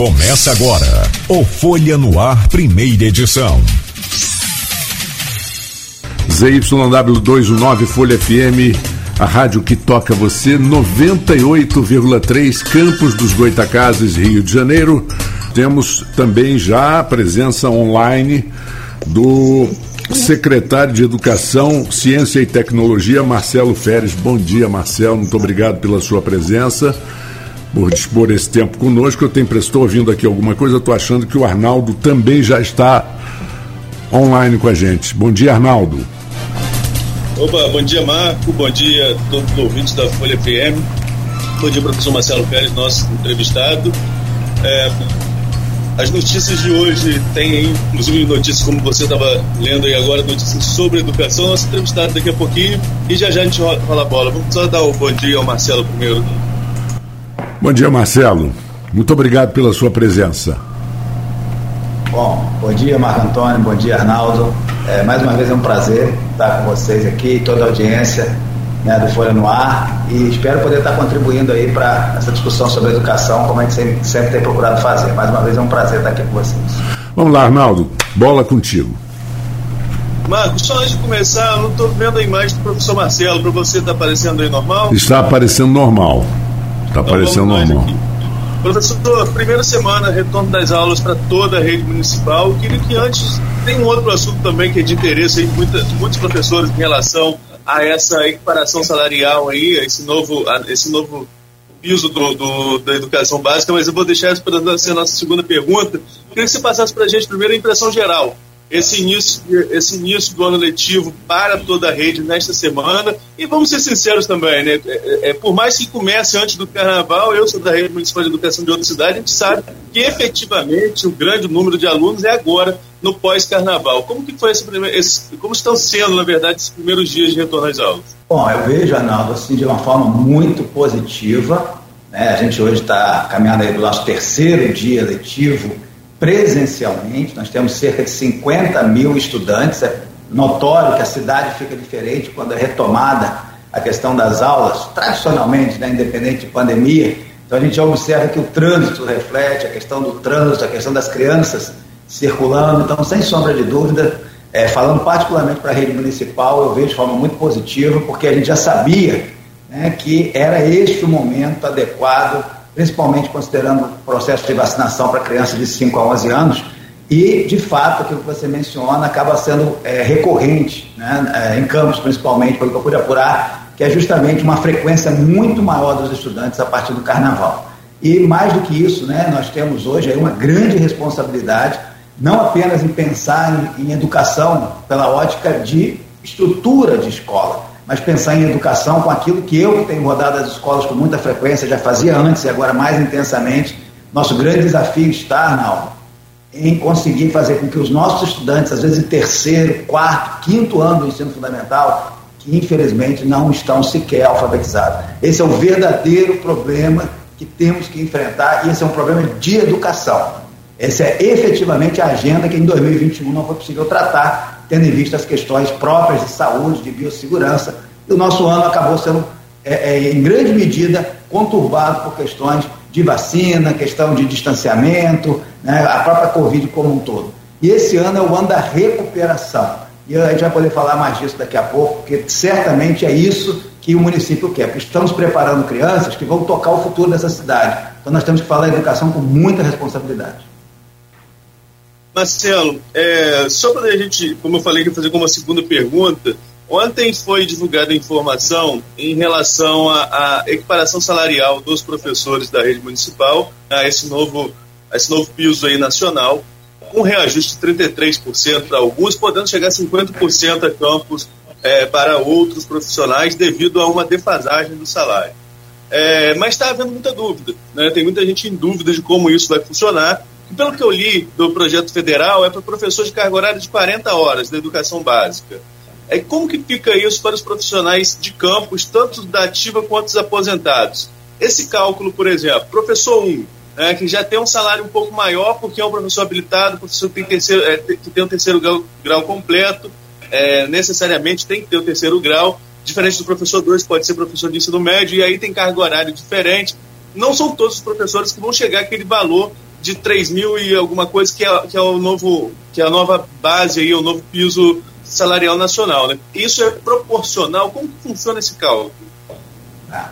Começa agora o Folha no Ar, primeira edição. ZYW219 Folha FM, a rádio que toca você, 98,3 Campos dos Goitacazes, Rio de Janeiro. Temos também já a presença online do secretário de Educação, Ciência e Tecnologia, Marcelo Feres. Bom dia, Marcelo. Muito obrigado pela sua presença por dispor esse tempo conosco. Eu tenho estou ouvindo aqui alguma coisa, estou achando que o Arnaldo também já está online com a gente. Bom dia, Arnaldo. Opa, bom dia, Marco. Bom dia a todos os ouvintes da Folha FM. Bom dia, professor Marcelo Pérez, nosso entrevistado. É, as notícias de hoje têm, inclusive, notícias como você estava lendo aí agora, notícias sobre educação. Nosso entrevistado daqui a pouquinho e já já a gente rola a bola. Vamos só dar o bom dia ao Marcelo primeiro. Bom dia, Marcelo. Muito obrigado pela sua presença. Bom, bom dia, Marco Antônio, bom dia, Arnaldo. É, mais uma vez é um prazer estar com vocês aqui, toda a audiência né, do Folha no Ar e espero poder estar contribuindo aí para essa discussão sobre educação, como a gente sempre, sempre tem procurado fazer. Mais uma vez é um prazer estar aqui com vocês. Vamos lá, Arnaldo, bola contigo. Marcos, só antes de começar, eu não estou vendo a imagem do professor Marcelo, para você está aparecendo aí normal? Está aparecendo normal. Está aparecendo normal. Professor, primeira semana, retorno das aulas para toda a rede municipal. Queria que antes, tem um outro assunto também que é de interesse aí, muita, muitos professores em relação a essa equiparação salarial aí, esse novo, esse novo piso do, do, da educação básica, mas eu vou deixar isso para ser a nossa segunda pergunta. Queria que você passasse para a gente primeiro a impressão geral esse início, esse início do ano letivo para toda a rede nesta semana. E vamos ser sinceros também, né? É, é, é, por mais que comece antes do carnaval, eu sou da rede municipal de educação de outra cidade, a gente sabe que efetivamente o grande número de alunos é agora no pós-carnaval. Como que foi esse primeiro, esse, como estão sendo, na verdade, esses primeiros dias de retorno às aulas? Bom, eu vejo, Arnaldo, assim, de uma forma muito positiva. Né? A gente hoje está caminhando aí do nosso terceiro dia letivo presencialmente. Nós temos cerca de 50 mil estudantes. É notório que a cidade fica diferente quando é retomada a questão das aulas, tradicionalmente, né, independente de pandemia. Então a gente observa que o trânsito reflete, a questão do trânsito, a questão das crianças circulando. Então, sem sombra de dúvida, é, falando particularmente para a rede municipal, eu vejo de forma muito positiva, porque a gente já sabia né, que era este o momento adequado principalmente considerando o processo de vacinação para crianças de 5 a 11 anos, e, de fato, aquilo que você menciona acaba sendo é, recorrente, né, é, em campos principalmente, pelo que eu pude apurar, que é justamente uma frequência muito maior dos estudantes a partir do carnaval. E, mais do que isso, né, nós temos hoje aí uma grande responsabilidade, não apenas em pensar em, em educação pela ótica de estrutura de escola, mas pensar em educação com aquilo que eu, que tenho rodado as escolas com muita frequência, já fazia antes e agora mais intensamente. Nosso grande desafio está, Arnaldo, em conseguir fazer com que os nossos estudantes, às vezes terceiro, quarto, quinto ano do ensino fundamental, que infelizmente não estão sequer alfabetizados. Esse é o verdadeiro problema que temos que enfrentar e esse é um problema de educação. Essa é efetivamente a agenda que em 2021 não foi possível tratar tendo em vista as questões próprias de saúde, de biossegurança. E o nosso ano acabou sendo, é, é, em grande medida, conturbado por questões de vacina, questão de distanciamento, né, a própria Covid como um todo. E esse ano é o ano da recuperação. E a gente vai poder falar mais disso daqui a pouco, porque certamente é isso que o município quer, porque estamos preparando crianças que vão tocar o futuro dessa cidade. Então nós temos que falar educação com muita responsabilidade. Marcelo, é, só para a gente, como eu falei, fazer uma segunda pergunta, ontem foi divulgada informação em relação à, equiparação salarial dos professores da rede municipal, a esse novo, a esse novo piso aí nacional, com reajuste de 33% para alguns, podendo chegar a 50% a campos é, para outros profissionais devido a uma defasagem do salário. É, mas está havendo muita dúvida, né? tem muita gente em dúvida de como isso vai funcionar pelo que eu li do projeto federal, é para professores de carga horária de 40 horas da educação básica. É, como que fica isso para os profissionais de campus, tanto da ativa quanto dos aposentados? Esse cálculo, por exemplo, professor 1, né, que já tem um salário um pouco maior porque é um professor habilitado, professor que tem, terceiro, é, que tem um terceiro grau, grau completo, é, necessariamente tem que ter o terceiro grau, diferente do professor 2, pode ser professor de ensino médio, e aí tem carga horária diferente. Não são todos os professores que vão chegar àquele valor de 3 mil e alguma coisa que é, que é o novo, que é a nova base aí, o novo piso salarial nacional. Né? Isso é proporcional? Como funciona esse cálculo? Ah.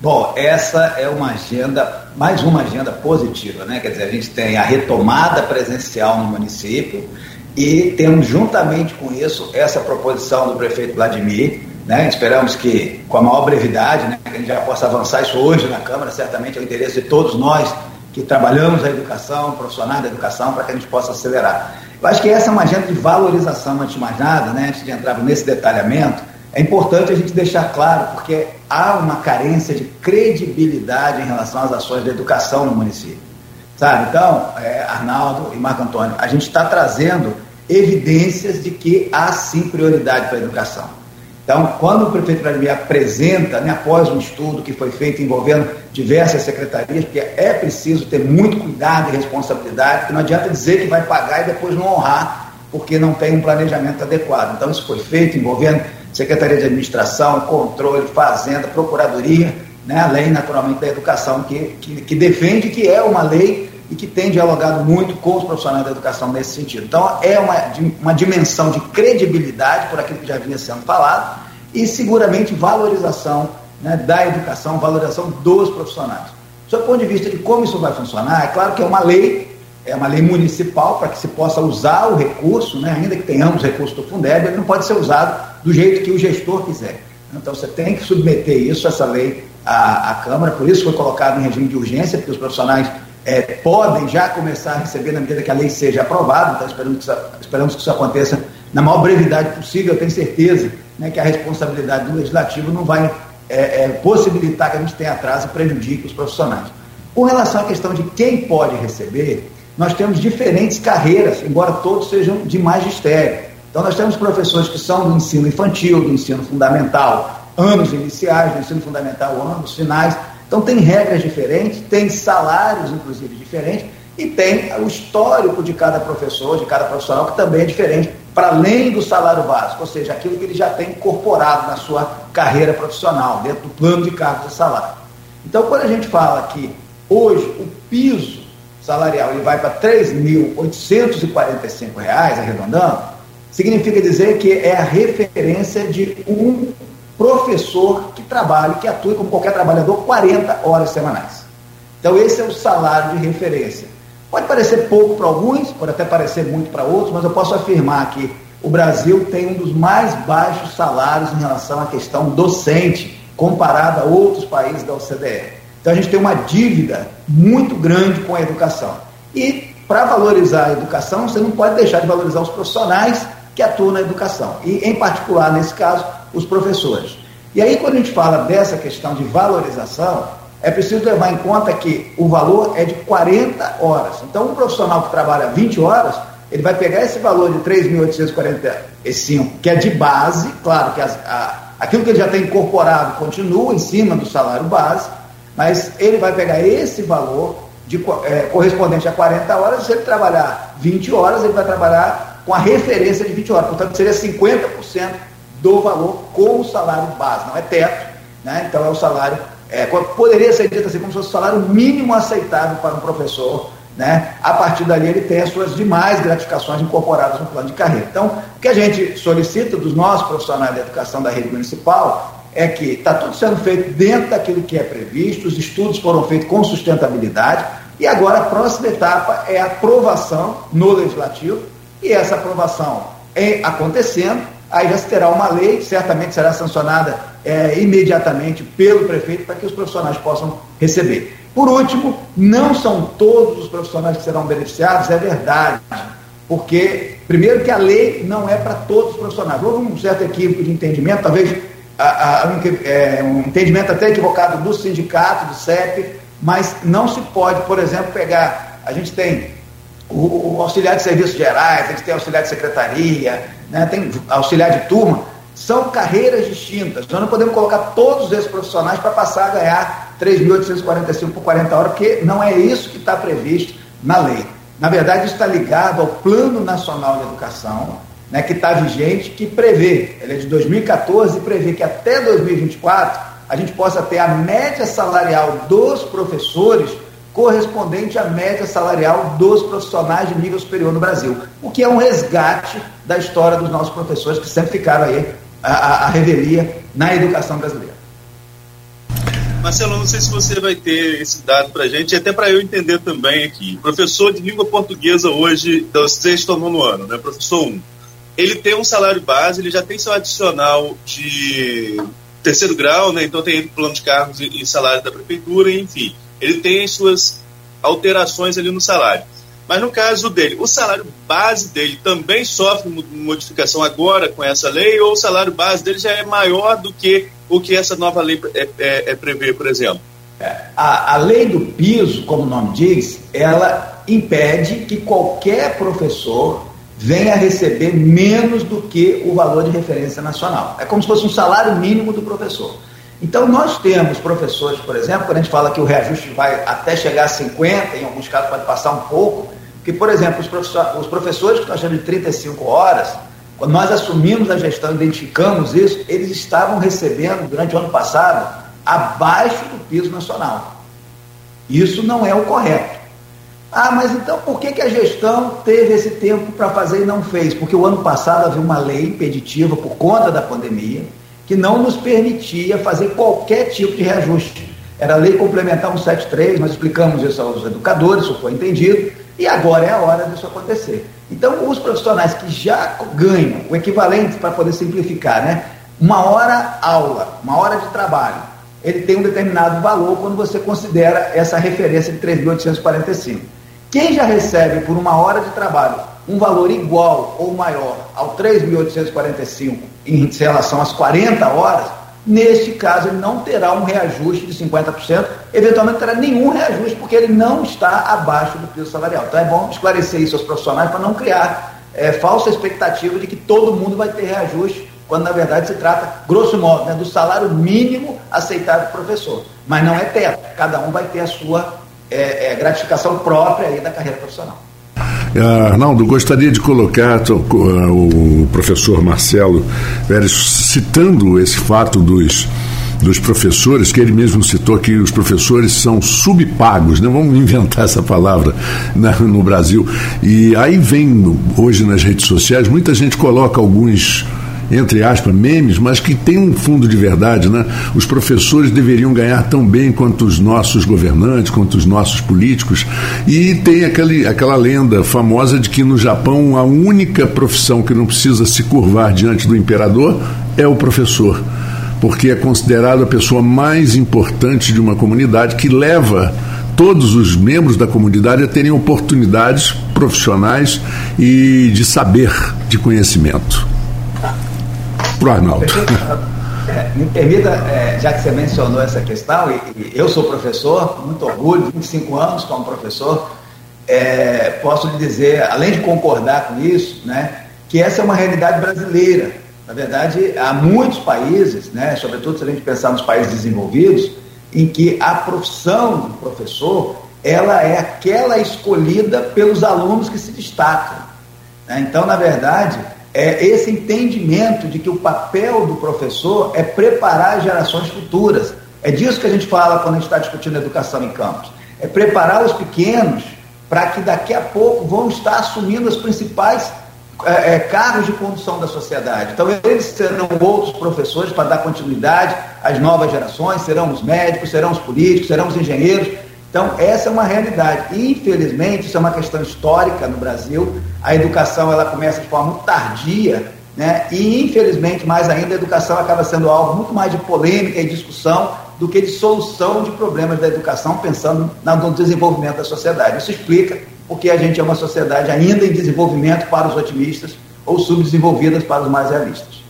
Bom, essa é uma agenda, mais uma agenda positiva, né? Quer dizer, a gente tem a retomada presencial no município e temos juntamente com isso essa proposição do prefeito Vladimir, né? Esperamos que com a maior brevidade, né, que a gente já possa avançar isso hoje na Câmara, certamente é o interesse de todos nós que trabalhamos a educação, profissionais da educação, para que a gente possa acelerar. Eu acho que essa é uma agenda de valorização, antes de mais nada, né, antes de entrar nesse detalhamento, é importante a gente deixar claro, porque há uma carência de credibilidade em relação às ações de educação no município. Sabe? Então, é, Arnaldo e Marco Antônio, a gente está trazendo evidências de que há sim prioridade para a educação. Então, quando o prefeito Vladimir apresenta, né, após um estudo que foi feito envolvendo diversas secretarias, porque é preciso ter muito cuidado e responsabilidade, porque não adianta dizer que vai pagar e depois não honrar, porque não tem um planejamento adequado. Então, isso foi feito envolvendo Secretaria de Administração, Controle, Fazenda, Procuradoria, né, além, naturalmente, da educação, que, que, que defende que é uma lei e que tem dialogado muito com os profissionais da educação nesse sentido. Então, é uma, uma dimensão de credibilidade por aquilo que já vinha sendo falado e, seguramente, valorização né, da educação, valorização dos profissionais. Do ponto de vista de como isso vai funcionar, é claro que é uma lei, é uma lei municipal para que se possa usar o recurso, né, ainda que tenhamos recurso do Fundeb, ele não pode ser usado do jeito que o gestor quiser. Então, você tem que submeter isso, essa lei, à, à Câmara, por isso foi colocado em regime de urgência, porque os profissionais é, podem já começar a receber na medida que a lei seja aprovada, então esperamos que isso, esperamos que isso aconteça na maior brevidade possível. Eu tenho certeza né, que a responsabilidade do legislativo não vai é, é, possibilitar que a gente tenha atraso e prejudique os profissionais. Com relação à questão de quem pode receber, nós temos diferentes carreiras, embora todos sejam de magistério. Então, nós temos professores que são do ensino infantil, do ensino fundamental, anos iniciais, do ensino fundamental, anos finais. Então tem regras diferentes, tem salários, inclusive, diferentes, e tem o histórico de cada professor, de cada profissional, que também é diferente, para além do salário básico, ou seja, aquilo que ele já tem incorporado na sua carreira profissional, dentro do plano de cargos de salário. Então, quando a gente fala que hoje o piso salarial ele vai para R$ 3.845, arredondando, significa dizer que é a referência de um professor que trabalhe, que atue como qualquer trabalhador 40 horas semanais. Então esse é o salário de referência. Pode parecer pouco para alguns, pode até parecer muito para outros, mas eu posso afirmar que o Brasil tem um dos mais baixos salários em relação à questão docente, comparado a outros países da OCDE. Então a gente tem uma dívida muito grande com a educação. E para valorizar a educação, você não pode deixar de valorizar os profissionais que atuam na educação. E, em particular, nesse caso, os professores. E aí, quando a gente fala dessa questão de valorização, é preciso levar em conta que o valor é de 40 horas. Então, um profissional que trabalha 20 horas, ele vai pegar esse valor de 3.845, que é de base, claro que as, a, aquilo que ele já tem incorporado continua em cima do salário base, mas ele vai pegar esse valor de, é, correspondente a 40 horas, se ele trabalhar 20 horas, ele vai trabalhar com a referência de 20 horas, portanto seria 50% do valor com o salário base, não é teto, né? então é o salário, é, poderia ser dito assim, como se fosse o salário mínimo aceitável para um professor, né? a partir dali ele tem as suas demais gratificações incorporadas no plano de carreira. Então, o que a gente solicita dos nossos profissionais de educação da rede municipal é que está tudo sendo feito dentro daquilo que é previsto, os estudos foram feitos com sustentabilidade, e agora a próxima etapa é a aprovação no legislativo, e essa aprovação é acontecendo, aí já se terá uma lei, certamente será sancionada é, imediatamente pelo prefeito para que os profissionais possam receber. Por último, não são todos os profissionais que serão beneficiados, é verdade, porque, primeiro, que a lei não é para todos os profissionais. Houve um certo equívoco de entendimento, talvez a, a, um, é, um entendimento até equivocado do sindicato, do CEP, mas não se pode, por exemplo, pegar. A gente tem o, o auxiliar de serviços gerais, a gente tem auxiliar de secretaria, né, tem auxiliar de turma, são carreiras distintas. Nós não podemos colocar todos esses profissionais para passar a ganhar 3.845 por 40 horas, porque não é isso que está previsto na lei. Na verdade, isso está ligado ao Plano Nacional de Educação, né, que está vigente, que prevê, ele é de 2014, e prevê que até 2024 a gente possa ter a média salarial dos professores correspondente à média salarial dos profissionais de nível superior no Brasil, o que é um resgate da história dos nossos professores que sempre ficaram aí a revelia na educação brasileira. Marcelo, não sei se você vai ter esse dado para a gente, até para eu entender também aqui. Professor de língua portuguesa hoje, do sexto ao nono ano, né? professor 1, ele tem um salário base, ele já tem seu adicional de terceiro grau, né? então tem plano de cargos e salário da prefeitura, enfim. Ele tem as suas alterações ali no salário. Mas no caso dele, o salário base dele também sofre modificação agora com essa lei, ou o salário base dele já é maior do que o que essa nova lei é, é, é prevê, por exemplo? É, a, a lei do piso, como o nome diz, ela impede que qualquer professor venha receber menos do que o valor de referência nacional. É como se fosse um salário mínimo do professor. Então, nós temos professores, por exemplo, quando a gente fala que o reajuste vai até chegar a 50, em alguns casos pode passar um pouco, que, por exemplo, os, professores, os professores que nós chamamos de 35 horas, quando nós assumimos a gestão, identificamos isso, eles estavam recebendo, durante o ano passado, abaixo do piso nacional. Isso não é o correto. Ah, mas então por que, que a gestão teve esse tempo para fazer e não fez? Porque o ano passado havia uma lei impeditiva por conta da pandemia, que não nos permitia fazer qualquer tipo de reajuste. Era a lei complementar 173, nós explicamos isso aos educadores, isso foi entendido, e agora é a hora disso acontecer. Então, os profissionais que já ganham o equivalente, para poder simplificar, né? uma hora aula, uma hora de trabalho, ele tem um determinado valor quando você considera essa referência de 3.845. Quem já recebe por uma hora de trabalho um valor igual ou maior ao 3.845 em relação às 40 horas, neste caso ele não terá um reajuste de 50%, eventualmente terá nenhum reajuste, porque ele não está abaixo do piso salarial. Então é bom esclarecer isso aos profissionais para não criar é, falsa expectativa de que todo mundo vai ter reajuste, quando na verdade se trata, grosso modo, né, do salário mínimo aceitável do professor. Mas não é teto, cada um vai ter a sua é, é, gratificação própria aí da carreira profissional. Uh, Arnaldo, gostaria de colocar uh, o professor Marcelo Pérez citando esse fato dos dos professores, que ele mesmo citou que os professores são subpagos, né? vamos inventar essa palavra né, no Brasil. E aí vem, hoje nas redes sociais, muita gente coloca alguns entre aspas, memes, mas que tem um fundo de verdade, né? Os professores deveriam ganhar tão bem quanto os nossos governantes, quanto os nossos políticos. E tem aquele, aquela lenda famosa de que no Japão a única profissão que não precisa se curvar diante do imperador é o professor, porque é considerado a pessoa mais importante de uma comunidade que leva todos os membros da comunidade a terem oportunidades profissionais e de saber, de conhecimento para o Arnaldo. É, me permita, é, já que você mencionou essa questão, e, e, eu sou professor, muito orgulho, 25 anos como professor, é, posso lhe dizer, além de concordar com isso, né, que essa é uma realidade brasileira. Na verdade, há muitos países, né, sobretudo se a gente pensar nos países desenvolvidos, em que a profissão do professor ela é aquela escolhida pelos alunos que se destacam. Né? Então, na verdade, é esse entendimento de que o papel do professor é preparar as gerações futuras. É disso que a gente fala quando a gente está discutindo educação em campos. É preparar os pequenos para que daqui a pouco vão estar assumindo os principais é, é, cargos de condução da sociedade. Então, eles serão outros professores para dar continuidade às novas gerações, serão os médicos, serão os políticos, serão os engenheiros. Então, essa é uma realidade. Infelizmente, isso é uma questão histórica no Brasil. A educação ela começa de forma muito tardia, né? e, infelizmente, mais ainda, a educação acaba sendo alvo muito mais de polêmica e discussão do que de solução de problemas da educação, pensando no desenvolvimento da sociedade. Isso explica porque a gente é uma sociedade ainda em desenvolvimento para os otimistas ou subdesenvolvidas para os mais realistas.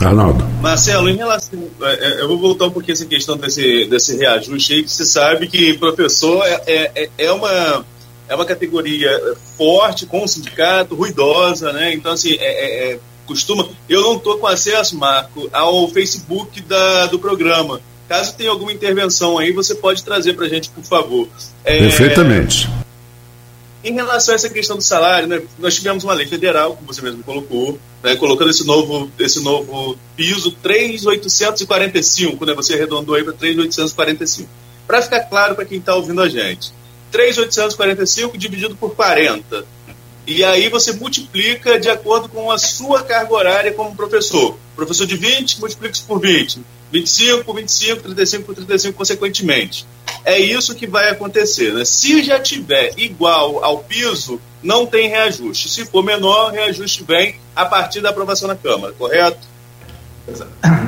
Arnaldo. Marcelo, em relação. É, é, eu vou voltar um pouquinho essa questão desse, desse reajuste aí, que você sabe que professor é, é, é, uma, é uma categoria forte, com o sindicato, ruidosa, né? Então, assim, é, é costuma. Eu não estou com acesso, Marco, ao Facebook da, do programa. Caso tenha alguma intervenção aí, você pode trazer para a gente, por favor. Perfeitamente. Em relação a essa questão do salário, né, nós tivemos uma lei federal, como você mesmo colocou, né, colocando esse novo, esse novo piso 3.845, né, você arredondou aí para 3.845. Para ficar claro para quem está ouvindo a gente, 3.845 dividido por 40. E aí você multiplica de acordo com a sua carga horária como professor. Professor de 20, multiplica isso por 20. 25 por 25, 35 por 35, consequentemente. É isso que vai acontecer. Né? Se já tiver igual ao piso, não tem reajuste. Se for menor, o reajuste vem a partir da aprovação na Câmara, correto?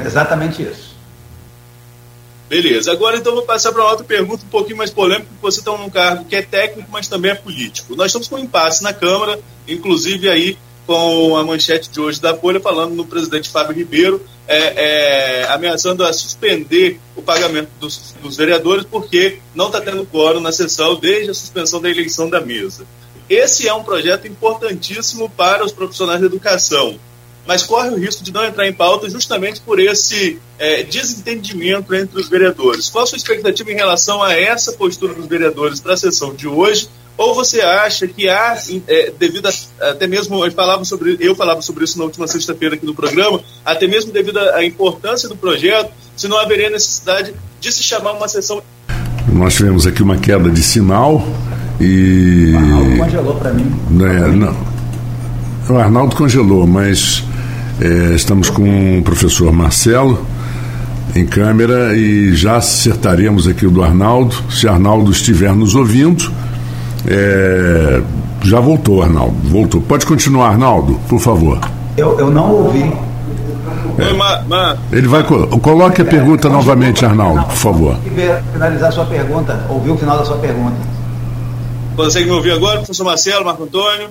Exatamente isso. Beleza. Agora então vou passar para uma outra pergunta um pouquinho mais polêmica, porque você está num cargo que é técnico, mas também é político. Nós estamos com um impasse na Câmara, inclusive aí com a manchete de hoje da Folha falando no presidente Fábio Ribeiro, é, é, ameaçando a suspender o pagamento dos, dos vereadores porque não está tendo quórum na sessão desde a suspensão da eleição da mesa. Esse é um projeto importantíssimo para os profissionais da educação mas corre o risco de não entrar em pauta justamente por esse é, desentendimento entre os vereadores. Qual a sua expectativa em relação a essa postura dos vereadores para a sessão de hoje? Ou você acha que há, é, devido a, até mesmo, eu falava, sobre, eu falava sobre isso na última sexta-feira aqui no programa, até mesmo devido à importância do projeto, se não haveria necessidade de se chamar uma sessão. Nós tivemos aqui uma queda de sinal e. O Arnaldo congelou para mim. É, não. O Arnaldo congelou, mas é, estamos com o professor Marcelo em câmera e já acertaremos aqui o do Arnaldo. Se Arnaldo estiver nos ouvindo, é, já voltou, Arnaldo. Voltou. Pode continuar, Arnaldo, por favor. Eu, eu não ouvi. É. Ele vai. Coloque a pergunta novamente, Arnaldo, por favor. Finalizar a sua pergunta, ouvir o final da sua pergunta. Consegue me ouvir agora, professor Marcelo, Marco Antônio?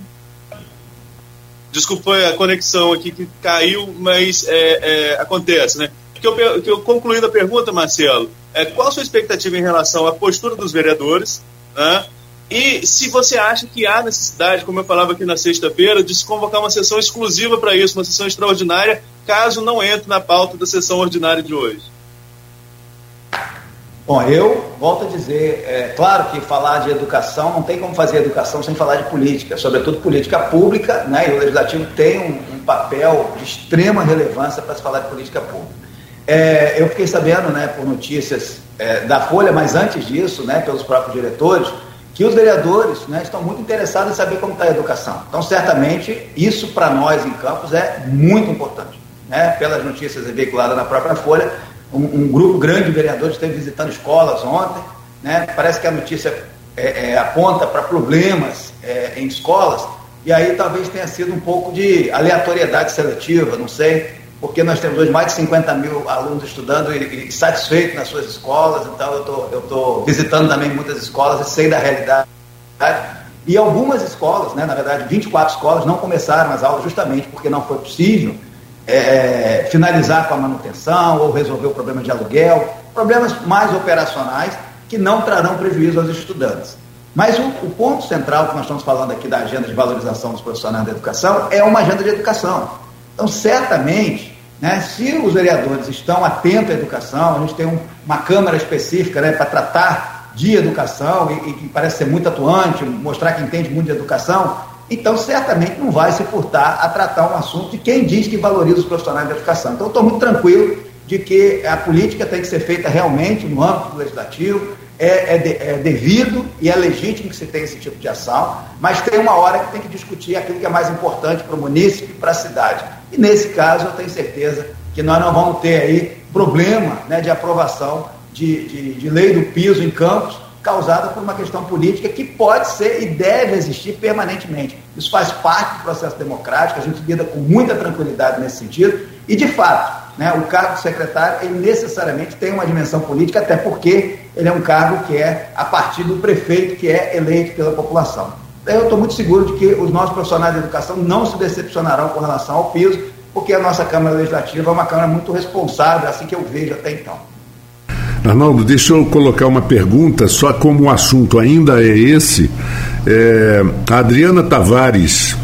Desculpa a conexão aqui que caiu, mas é, é, acontece, né? Que eu, que eu, concluindo a pergunta, Marcelo, é, qual a sua expectativa em relação à postura dos vereadores? Né? E se você acha que há necessidade, como eu falava aqui na sexta-feira, de se convocar uma sessão exclusiva para isso, uma sessão extraordinária, caso não entre na pauta da sessão ordinária de hoje? Bom, eu volto a dizer, é claro que falar de educação não tem como fazer educação sem falar de política, sobretudo política pública, né? E o legislativo tem um, um papel de extrema relevância para se falar de política pública. É, eu fiquei sabendo, né, por notícias é, da Folha, mas antes disso, né, pelos próprios diretores, que os vereadores né, estão muito interessados em saber como está a educação. Então, certamente, isso para nós em Campos é muito importante. Né? Pelas notícias veiculadas na própria Folha, um, um, grupo grande de vereadores esteve visitando escolas ontem, né? parece que a notícia é, é, aponta para problemas é, em escolas, e aí talvez tenha sido um pouco de aleatoriedade seletiva, não sei, porque nós temos hoje mais de 50 mil alunos estudando e, e satisfeitos nas suas escolas, então eu tô, estou visitando também muitas escolas e sei da realidade. E algumas escolas, né, na verdade 24 escolas, não começaram as aulas justamente porque não foi possível é, finalizar com a manutenção ou resolver o problema de aluguel, problemas mais operacionais que não trarão prejuízo aos estudantes. Mas o, o, ponto central que nós estamos falando aqui da agenda de valorização dos profissionais da educação é uma agenda de educação. Então, certamente, né, se os vereadores estão atentos à educação, a gente tem um, uma Câmara específica né, para tratar de educação e, que parece ser muito atuante, mostrar que entende muito de educação, então, certamente não vai se furtar a tratar um assunto de quem diz que valoriza os profissionais da educação. Então, estou muito tranquilo de que a política tem que ser feita realmente no âmbito do legislativo, é, é, de, é, devido e é legítimo que se tenha esse tipo de ação, mas tem uma hora que tem que discutir aquilo que é mais importante para o município e para a cidade. E nesse caso, eu tenho certeza que nós não vamos ter aí problema né, de aprovação de, de, de lei do piso em campos, causada por uma questão política que pode ser e deve existir permanentemente. Isso faz parte do processo democrático, a gente lida com muita tranquilidade nesse sentido, e de fato, né, o cargo de secretário ele necessariamente tem uma dimensão política, até porque ele é um cargo que é a partir do prefeito que é eleito pela população. Eu estou muito seguro de que os nossos profissionais de educação não se decepcionarão com relação ao piso, porque a nossa Câmara Legislativa é uma Câmara muito responsável, assim que eu vejo até então. Arnaldo, deixa eu colocar uma pergunta, só como o assunto ainda é esse. É, a Adriana Tavares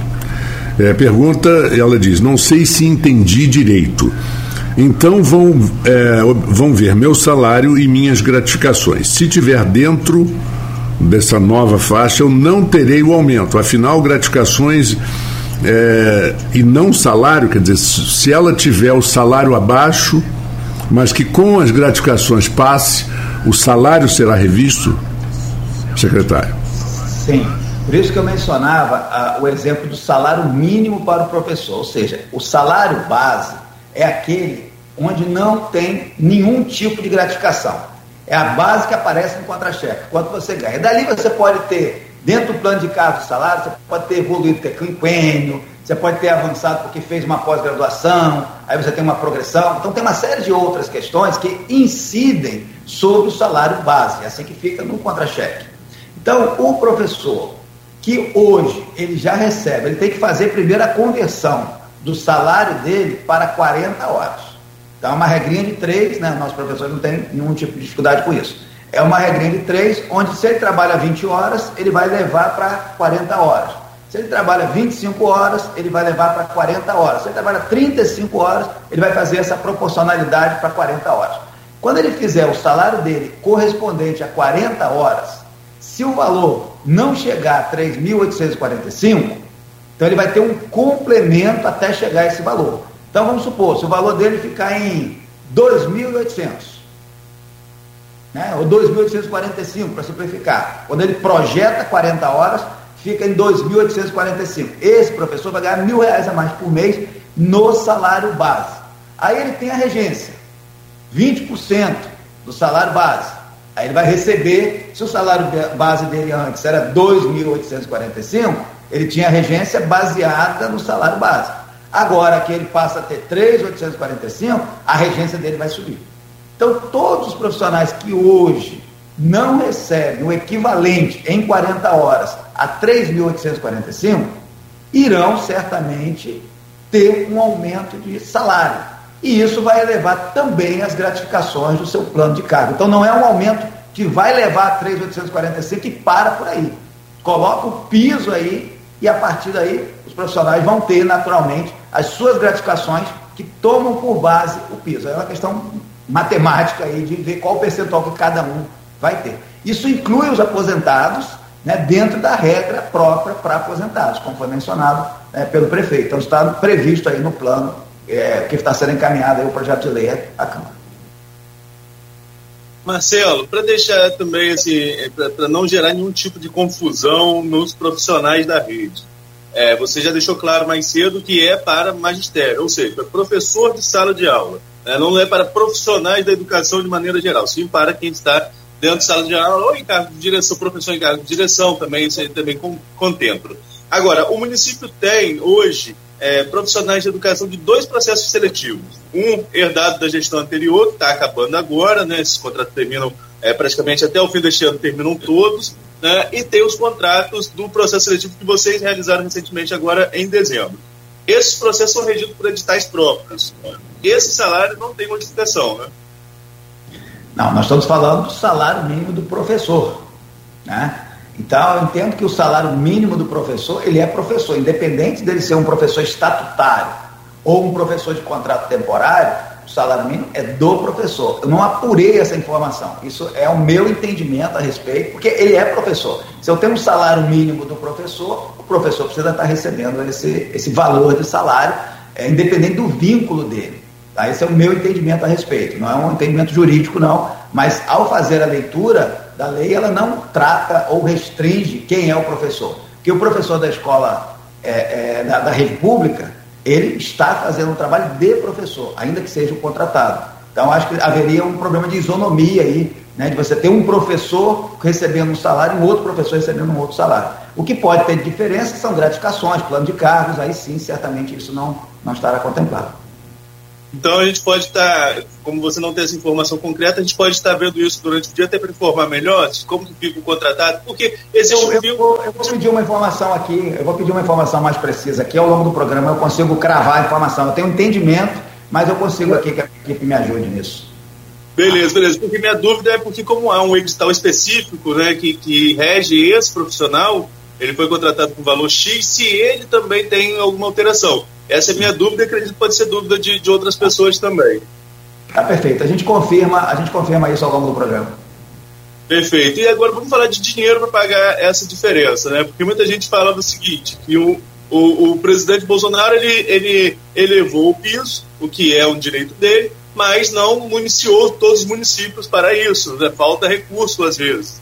é, pergunta, ela diz: Não sei se entendi direito. Então vão, é, vão ver meu salário e minhas gratificações. Se tiver dentro dessa nova faixa, eu não terei o aumento. Afinal, gratificações é, e não salário, quer dizer, se ela tiver o salário abaixo mas que com as gratificações passe, o salário será revisto, secretário? Sim. Por isso que eu mencionava ah, o exemplo do salário mínimo para o professor, ou seja, o salário base é aquele onde não tem nenhum tipo de gratificação. É a base que aparece no contra-cheque, quanto você ganha. Dali você pode ter, dentro do plano de cargo de salário, você pode ter evoluído, ter quinquênio, você pode ter avançado porque fez uma pós-graduação, aí você tem uma progressão. Então tem uma série de outras questões que incidem sobre o salário base, é assim que fica no contra-cheque. Então, o professor que hoje ele já recebe, ele tem que fazer primeiro a conversão do salário dele para 40 horas. Então, é uma regrinha de três, né? Nosso professor não tem nenhum tipo de dificuldade com isso. É uma regrinha de três, onde se ele trabalha 20 horas, ele vai levar para 40 horas. Se ele trabalha 25 horas, ele vai levar para 40 horas. Se ele trabalha 35 horas, ele vai fazer essa proporcionalidade para 40 horas. Quando ele fizer o salário dele correspondente a 40 horas, se o valor não chegar a 3.845, então ele vai ter um complemento até chegar a esse valor. Então vamos supor, se o valor dele ficar em 2.800, né, ou 2.845 para simplificar, quando ele projeta 40 horas, fica em 2.845. Esse professor vai ganhar mil reais a mais por mês no salário base. Aí ele tem a regência, 20% do salário base. Aí ele vai receber, se o salário base dele antes era 2.845, ele tinha regência baseada no salário base. Agora que ele passa a ter 3.845, a regência dele vai subir. Então, todos os profissionais que hoje não recebe o equivalente em 40 horas a 3.845, irão certamente ter um aumento de salário. E isso vai elevar também as gratificações do seu plano de cargo. Então não é um aumento que vai levar a 3.845 e para por aí. Coloca o piso aí e a partir daí os profissionais vão ter naturalmente as suas gratificações que tomam por base o piso. É uma questão matemática aí de ver qual percentual que cada um vai ter. Isso inclui os aposentados né, dentro da regra própria para aposentados, como foi mencionado né, pelo prefeito. Então está previsto aí no plano é, que está sendo encaminhado aí o projeto de lei à Câmara. Marcelo, para deixar também assim, é, para não gerar nenhum tipo de confusão nos profissionais da rede, é, você já deixou claro mais cedo que é para magistério, ou seja, professor de sala de aula. Né, não é para profissionais da educação de maneira geral, sim para quem está dentro de sala de aula ou em cargo de direção, professor em cargo de direção também, isso aí também contemplo. Agora, o município tem hoje é, profissionais de educação de dois processos seletivos. Um herdado da gestão anterior, que está acabando agora, né? Esses contratos terminam é, praticamente até o fim deste ano, terminam todos, né? E tem os contratos do processo seletivo que vocês realizaram recentemente agora em dezembro. Esses processos são regidos por editais próprios. Esse salário não tem modificação, né? Não, nós estamos falando do salário mínimo do professor. Né? Então, eu entendo que o salário mínimo do professor, ele é professor, independente dele ser um professor estatutário ou um professor de contrato temporário, o salário mínimo é do professor. Eu não apurei essa informação. Isso é o meu entendimento a respeito, porque ele é professor. Se eu tenho um salário mínimo do professor, o professor precisa estar recebendo esse, esse valor de salário, é, independente do vínculo dele. Tá? Esse é o meu entendimento a respeito. Não é um entendimento jurídico, não, mas ao fazer a leitura da lei, ela não trata ou restringe quem é o professor. Que o professor da escola é, é, da, da rede pública, ele está fazendo um trabalho de professor, ainda que seja um contratado. Então, acho que haveria um problema de isonomia aí, né, de você ter um professor recebendo um salário e um outro professor recebendo um outro salário. O que pode ter diferença são gratificações, plano de cargos, aí sim, certamente isso não, não estará contemplado. Então a gente pode estar, tá, como você não tem essa informação concreta, a gente pode estar vendo isso durante o dia até para informar melhor como que fica o contratado, porque existe eu, um eu, vou, eu vou pedir uma informação aqui, eu vou pedir uma informação mais precisa aqui ao longo do programa, eu consigo cravar a informação. Eu tenho um entendimento, mas eu consigo aqui que a equipe me ajude nisso. Beleza, beleza. Porque minha dúvida é porque como há um edital específico né, que, que rege esse profissional, ele foi contratado com valor X, se ele também tem alguma alteração. Essa é a minha dúvida e acredito que pode ser dúvida de, de outras pessoas também. Tá perfeito. A gente confirma, a gente confirma isso ao longo do programa. Perfeito. E agora vamos falar de dinheiro para pagar essa diferença, né? Porque muita gente fala do seguinte, que o, o, o presidente Bolsonaro ele, ele elevou o piso, o que é um direito dele, mas não municiou todos os municípios para isso, né? falta recurso às vezes.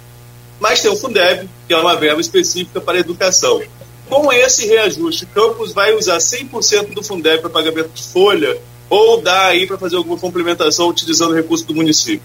Mas tem o Fundeb, que é uma verba específica para a educação. Com esse reajuste, Campos vai usar 100% do Fundeb para pagamento de folha ou dá aí para fazer alguma complementação utilizando recurso do município?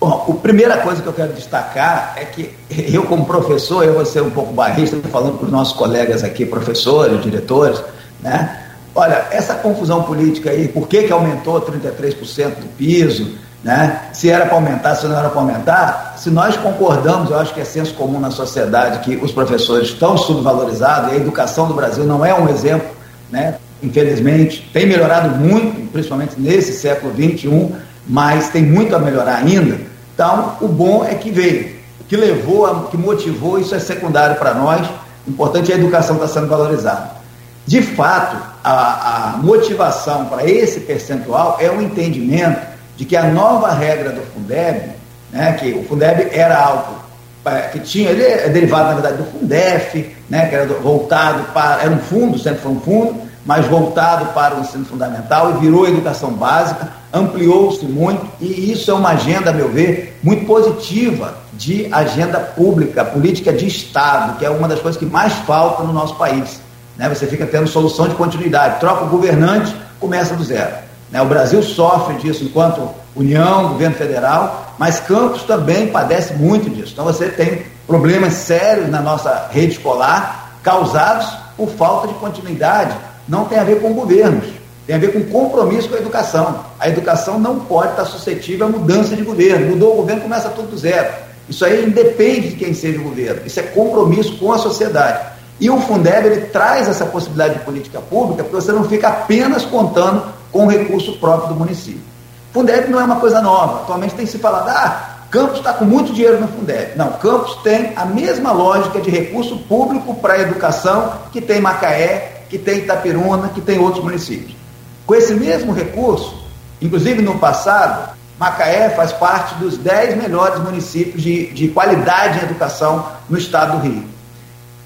Bom, a primeira coisa que eu quero destacar é que eu, como professor, eu vou ser um pouco barrista, falando para os nossos colegas aqui, professores, diretores, né? Olha, essa confusão política aí, por que, que aumentou 33% do piso, né? se era para aumentar, se não era para aumentar, se nós concordamos, eu acho que é senso comum na sociedade que os professores estão subvalorizados e a educação do Brasil não é um exemplo, né? infelizmente, tem melhorado muito, principalmente nesse século XXI, mas tem muito a melhorar ainda. Então, o bom é que veio, que levou, que motivou, isso é secundário para nós. O importante é a educação estar tá sendo valorizada. De fato, a, a motivação para esse percentual é o entendimento de que a nova regra do Fundeb, né, que o Fundeb era algo é, que tinha, ele é derivado, na verdade, do Fundef, né, que era voltado para, era um fundo, sempre foi um fundo, mas voltado para o ensino fundamental e virou educação básica, ampliou-se muito e isso é uma agenda, a meu ver, muito positiva de agenda pública, política de Estado, que é uma das coisas que mais falta no nosso país. Né? Você fica tendo solução de continuidade, troca o governante, começa do zero. Né? O Brasil sofre disso enquanto União, governo federal, mas Campos também padece muito disso. Então você tem problemas sérios na nossa rede escolar causados por falta de continuidade não tem a ver com governos, tem a ver com compromisso com a educação. A educação não pode estar suscetível à mudança de governo. Mudou o governo, começa tudo do zero. Isso aí independe de quem seja o governo. Isso é compromisso com a sociedade. E o Fundeb ele traz essa possibilidade de política pública porque você não fica apenas contando com recurso próprio do município. Fundeb não é uma coisa nova. Atualmente tem se falado, ah, Campos está com muito dinheiro no Fundeb. Não, Campos tem a mesma lógica de recurso público para a educação que tem Macaé, que tem Itapiruna, que tem outros municípios. Com esse mesmo recurso, inclusive no passado, Macaé faz parte dos 10 melhores municípios de, de qualidade em educação no estado do Rio.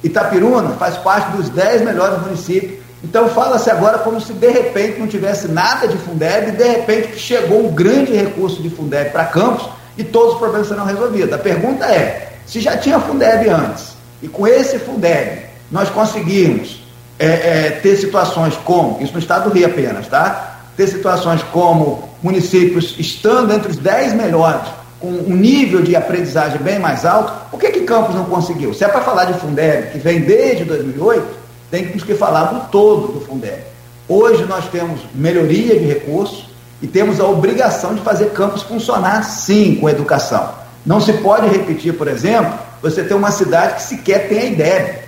Itapiruna faz parte dos 10 melhores municípios. Então fala-se agora como se de repente não tivesse nada de Fundeb e de repente chegou um grande recurso de Fundeb para Campos e todos os problemas serão resolvidos. A pergunta é, se já tinha Fundeb antes e com esse Fundeb nós conseguimos é, é, ter situações como, isso no estado do Rio apenas, tá? Ter situações como municípios estando entre os 10 melhores, com um nível de aprendizagem bem mais alto, por que, que Campos não conseguiu? Se é para falar de Fundeb, que vem desde 2008, tem que falar do todo do Fundeb. Hoje nós temos melhoria de recursos e temos a obrigação de fazer Campos funcionar sim com educação. Não se pode repetir, por exemplo, você ter uma cidade que sequer tem a IDEB.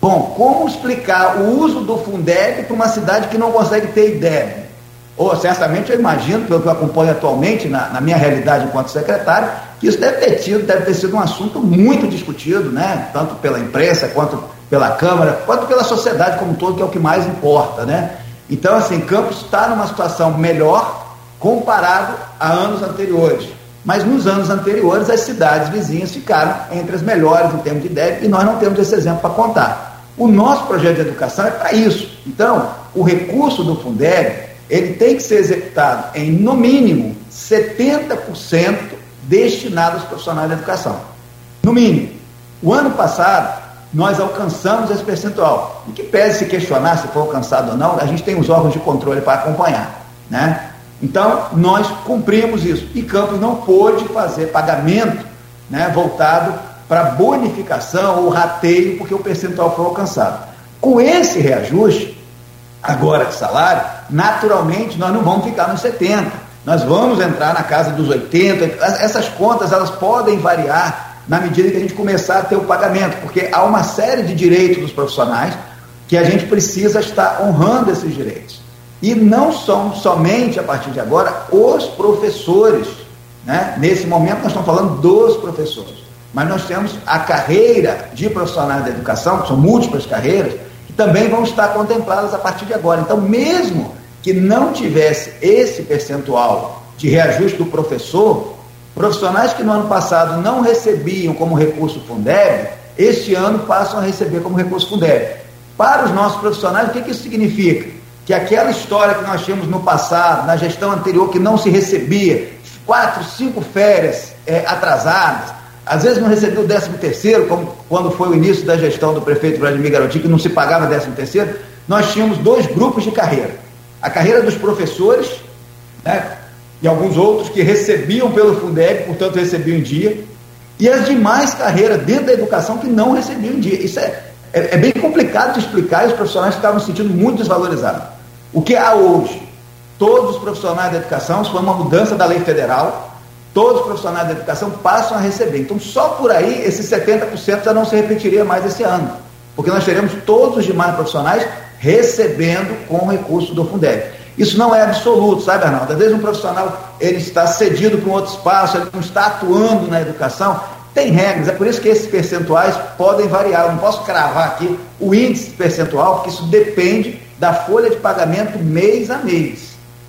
Bom, como explicar o uso do Fundeb para uma cidade que não consegue ter IDEB? Ou certamente eu imagino, pelo que eu acompanho atualmente na, na, minha realidade enquanto secretário, que isso deve ter tido, deve ter sido um assunto muito discutido, né? Tanto pela imprensa, quanto pela Câmara, quanto pela sociedade como um todo, que é o que mais importa, né? Então, assim, Campos está numa situação melhor comparado a anos anteriores. Mas nos anos anteriores, as cidades vizinhas ficaram entre as melhores em termos de IDEB e nós não temos esse exemplo para contar. O nosso projeto de educação é para isso. Então, o recurso do Fundeb, ele tem que ser executado em, no mínimo, 70% destinado aos profissionais da educação. No mínimo. O ano passado, nós alcançamos esse percentual. E que pese se questionar se foi alcançado ou não, a gente tem os órgãos de controle para acompanhar. Né? Então, nós cumprimos isso. E Campos não pôde fazer pagamento né, voltado para bonificação ou rateio, porque o percentual foi alcançado. Com esse reajuste, agora de salário, naturalmente nós não vamos ficar nos 70, nós vamos entrar na casa dos 80. Essas contas elas podem variar na medida que a gente começar a ter o pagamento, porque há uma série de direitos dos profissionais que a gente precisa estar honrando esses direitos. E não são somente a partir de agora os professores. Né? Nesse momento nós estamos falando dos professores mas nós temos a carreira de profissionais da educação, que são múltiplas carreiras, também vão estar contempladas a partir de agora. Então, mesmo que não tivesse esse percentual de reajuste do professor, profissionais que no ano passado não recebiam como recurso Fundeb, este ano passam a receber como recurso Fundeb. Para os nossos profissionais, o que, que isso significa? que aquela história que nós tínhamos no passado, na gestão anterior, que não se recebia, quatro, cinco férias é, atrasadas, às vezes não recebeu o décimo terceiro, como quando foi o início da gestão do prefeito Vladimir Garotinho, que não se pagava décimo terceiro, nós tínhamos dois grupos de carreira. A carreira dos professores, né, e alguns outros que recebiam pelo Fundeb, portanto recebiam em dia, e as demais carreiras dentro da educação que não recebiam em dia. Isso é, é, é bem complicado de explicar e os profissionais estavam se sentindo muito desvalorizados. O que há hoje? Todos os profissionais da educação, isso foi uma mudança da lei federal, todos os profissionais da educação passam a receber. Então, só por aí, esses 70% já não se repetiria mais esse ano, porque nós teremos todos os demais profissionais recebendo com o recurso do Fundeb. Isso não é absoluto, sabe, Arnaldo? Às vezes um profissional ele está cedido para um outro espaço, ele não está atuando na educação. Tem regras, é por isso que esses percentuais podem variar. Eu não posso cravar aqui o índice percentual, porque isso depende da folha de pagamento mês a mês.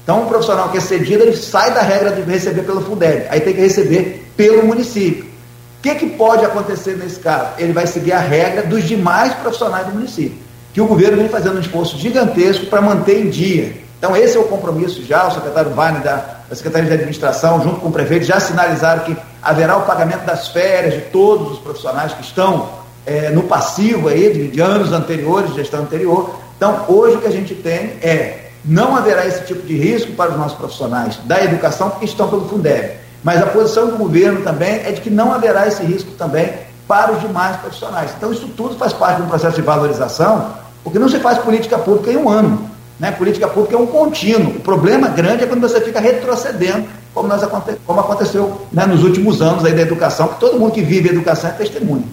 Então, um profissional que é cedido, ele sai da regra de receber pelo Fundeb, aí tem que receber pelo município. O que, que pode acontecer nesse caso? Ele vai seguir a regra dos demais profissionais do município, que o governo vem fazendo um esforço gigantesco para manter em dia. Então, esse é o compromisso já, o secretário Vane da, da Secretaria de Administração, junto com o prefeito, já sinalizaram que haverá o pagamento das férias de todos os profissionais que estão é, no passivo aí de, de anos anteriores, gestão anterior. Então, hoje o que a gente tem é não haverá esse tipo de risco para os nossos profissionais da educação que estão pelo Fundeb. Mas a posição do governo também é de que não haverá esse risco também para os demais profissionais. Então, isso tudo faz parte de um processo de valorização, porque não se faz política pública em um ano. Né? Política pública é um contínuo. O problema grande é quando você fica retrocedendo, como, nós, como aconteceu né, nos últimos anos aí da educação, que todo mundo que vive educação é testemunha.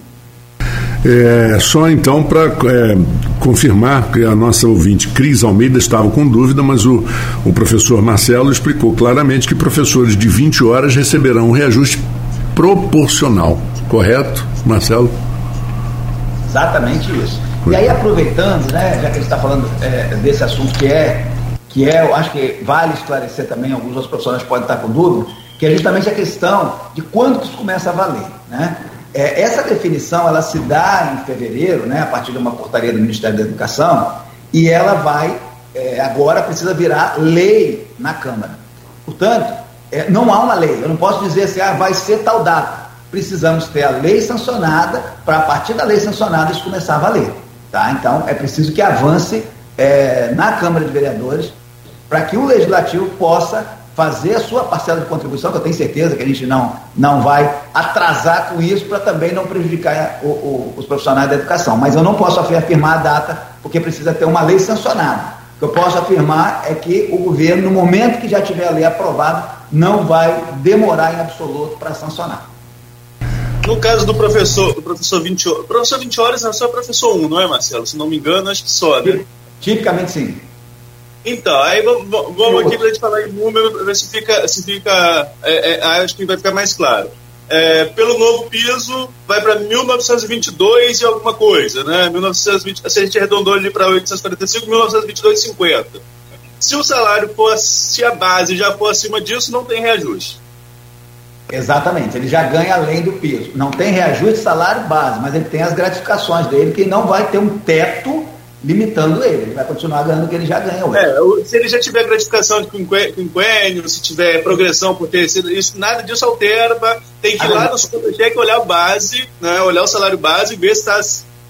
É, só então para é, confirmar que a nossa ouvinte Cris Almeida estava com dúvida, mas o, o professor Marcelo explicou claramente que professores de 20 horas receberão um reajuste proporcional. Correto, Marcelo? Exatamente isso. E aí, aproveitando, né, já que a gente está falando é, desse assunto que é, que é, eu acho que vale esclarecer também, alguns outros profissionais podem estar com dúvida, que é justamente a questão de quando que isso começa a valer. Né? É, essa definição ela se dá em fevereiro, né, a partir de uma portaria do Ministério da Educação, e ela vai, é, agora precisa virar lei na Câmara. Portanto, é, não há uma lei, eu não posso dizer assim, ah, vai ser tal data. Precisamos ter a lei sancionada, para a partir da lei sancionada isso começar a valer. Tá? Então, é preciso que avance é, na Câmara de Vereadores para que o Legislativo possa fazer a sua parcela de contribuição, que eu tenho certeza que a gente não, não vai atrasar com isso para também não prejudicar o, o, os profissionais da educação. Mas eu não posso afirmar a data, porque precisa ter uma lei sancionada. O que eu posso afirmar é que o governo, no momento que já tiver a lei aprovada, não vai demorar em absoluto para sancionar. No caso do professor, do professor 20 horas, professor 20 horas é só professor 1, não é, Marcelo? Se não me engano, acho que só, né? Tipicamente sim. Então, aí vamos, vamos aqui para a gente falar em número, ver se fica. Se fica é, é, acho que vai ficar mais claro. É, pelo novo piso, vai para 1922 e alguma coisa, né? 1920, se a gente arredondou ali para 845, 1922,50. Se o salário for, se a base já for acima disso, não tem reajuste. Exatamente, ele já ganha além do piso. Não tem reajuste salário base, mas ele tem as gratificações dele, que não vai ter um teto limitando ele. Ele vai continuar ganhando o que ele já ganha hoje. É, se ele já tiver gratificação de quinquênio, se tiver progressão por ter sido, isso, nada disso altera. Tem que ir lá no contra-cheque olhar a base, né, olhar o salário base e ver se está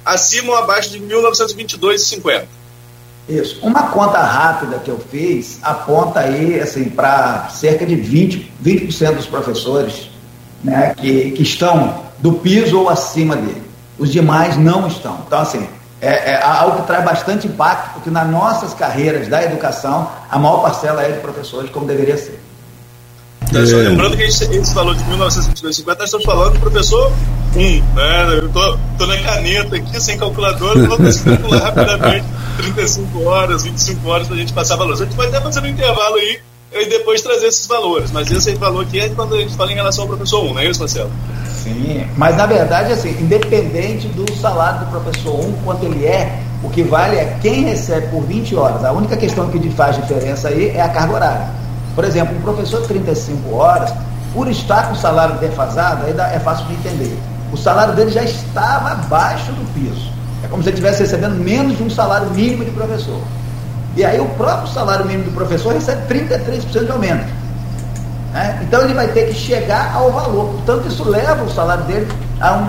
acima ou abaixo de 1922,50. Isso. Uma conta rápida que eu fiz aponta aí assim, para cerca de 20%, 20 dos professores né, que, que estão do piso ou acima dele. Os demais não estão. Então, assim, é, é, algo que traz bastante impacto, porque nas nossas carreiras da educação, a maior parcela é de professores, como deveria ser. É. Só lembrando que esse, esse valor de 1952,50 nós estamos falando do professor 1, né? Eu tô, tô na caneta aqui, sem calculadora, vou calcular rapidamente 35 horas, 25 horas para a gente passar valores. A gente vai até fazer um intervalo aí e depois trazer esses valores, mas esse valor aqui é quando a gente fala em relação ao professor 1, não é isso, Marcelo? Sim, mas na verdade, assim, independente do salário do professor 1, quanto ele é, o que vale é quem recebe por 20 horas. A única questão que faz diferença aí é a carga horária. Por exemplo, um professor de 35 horas, por estar com o salário defasado, aí é fácil de entender. O salário dele já estava abaixo do piso. É como se ele estivesse recebendo menos de um salário mínimo de professor. E aí o próprio salário mínimo do professor recebe 33% de aumento. Né? Então ele vai ter que chegar ao valor. Portanto, isso leva o salário dele a um,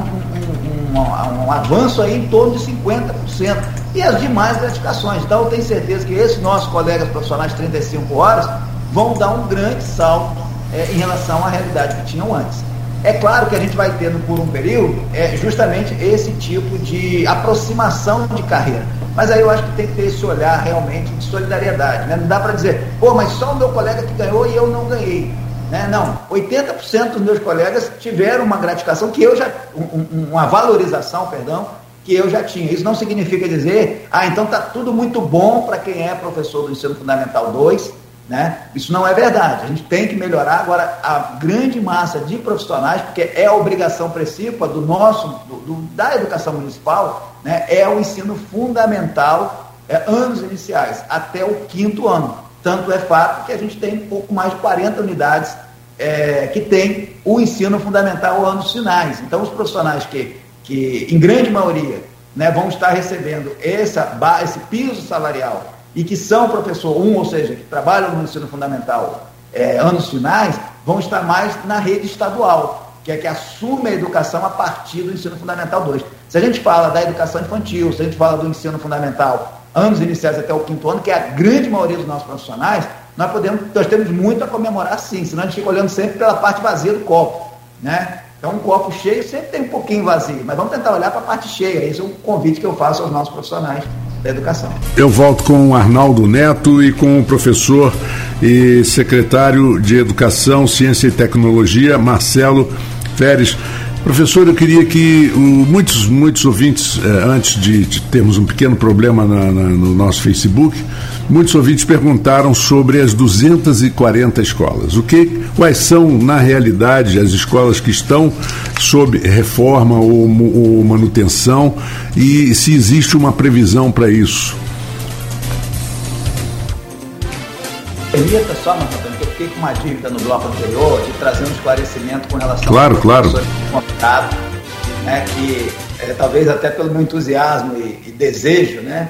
um, um, um avanço aí em torno de 50%. E as demais gratificações. Então eu tenho certeza que esses nossos colegas profissionais de 35 horas vão dar um grande salto é, em relação à realidade que tinham antes. É claro que a gente vai tendo por um período é, justamente esse tipo de aproximação de carreira. Mas aí eu acho que tem que ter esse olhar realmente de solidariedade. Né? Não dá para dizer, pô, mas só o meu colega que ganhou e eu não ganhei. Né? Não, 80% dos meus colegas tiveram uma gratificação que eu já, um, uma valorização, perdão, que eu já tinha. Isso não significa dizer, ah, então está tudo muito bom para quem é professor do ensino fundamental 2, né? Isso não é verdade. A gente tem que melhorar agora a grande massa de profissionais, porque é a obrigação principal do nosso, do, do, da educação municipal, né? é o ensino fundamental, é, anos iniciais, até o quinto ano. Tanto é fato que a gente tem pouco mais de 40 unidades é, que tem o ensino fundamental anos finais. Então, os profissionais que, que em grande maioria, né, vão estar recebendo essa, esse piso salarial e que são professor 1, um, ou seja, que trabalham no ensino fundamental é, anos finais, vão estar mais na rede estadual, que é que assume a educação a partir do ensino fundamental 2. Se a gente fala da educação infantil, se a gente fala do ensino fundamental, anos iniciais até o quinto ano, que é a grande maioria dos nossos profissionais, nós, podemos, nós temos muito a comemorar sim, senão a gente fica olhando sempre pela parte vazia do copo. Né? Então, um copo cheio sempre tem um pouquinho vazio, mas vamos tentar olhar para a parte cheia. Esse é um convite que eu faço aos nossos profissionais da educação. Eu volto com o Arnaldo Neto e com o professor e secretário de Educação, Ciência e Tecnologia, Marcelo Feres. Professor, eu queria que muitos, muitos ouvintes, eh, antes de, de, termos um pequeno problema na, na, no nosso Facebook, muitos ouvintes perguntaram sobre as 240 escolas. O que, quais são, na realidade, as escolas que estão sob reforma ou, ou manutenção e se existe uma previsão para isso? Permita só, Marcelo, que eu fiquei com uma dívida no bloco anterior de trazer um esclarecimento com relação claro, ao claro. contrato, né, que é, talvez até pelo meu entusiasmo e, e desejo, né,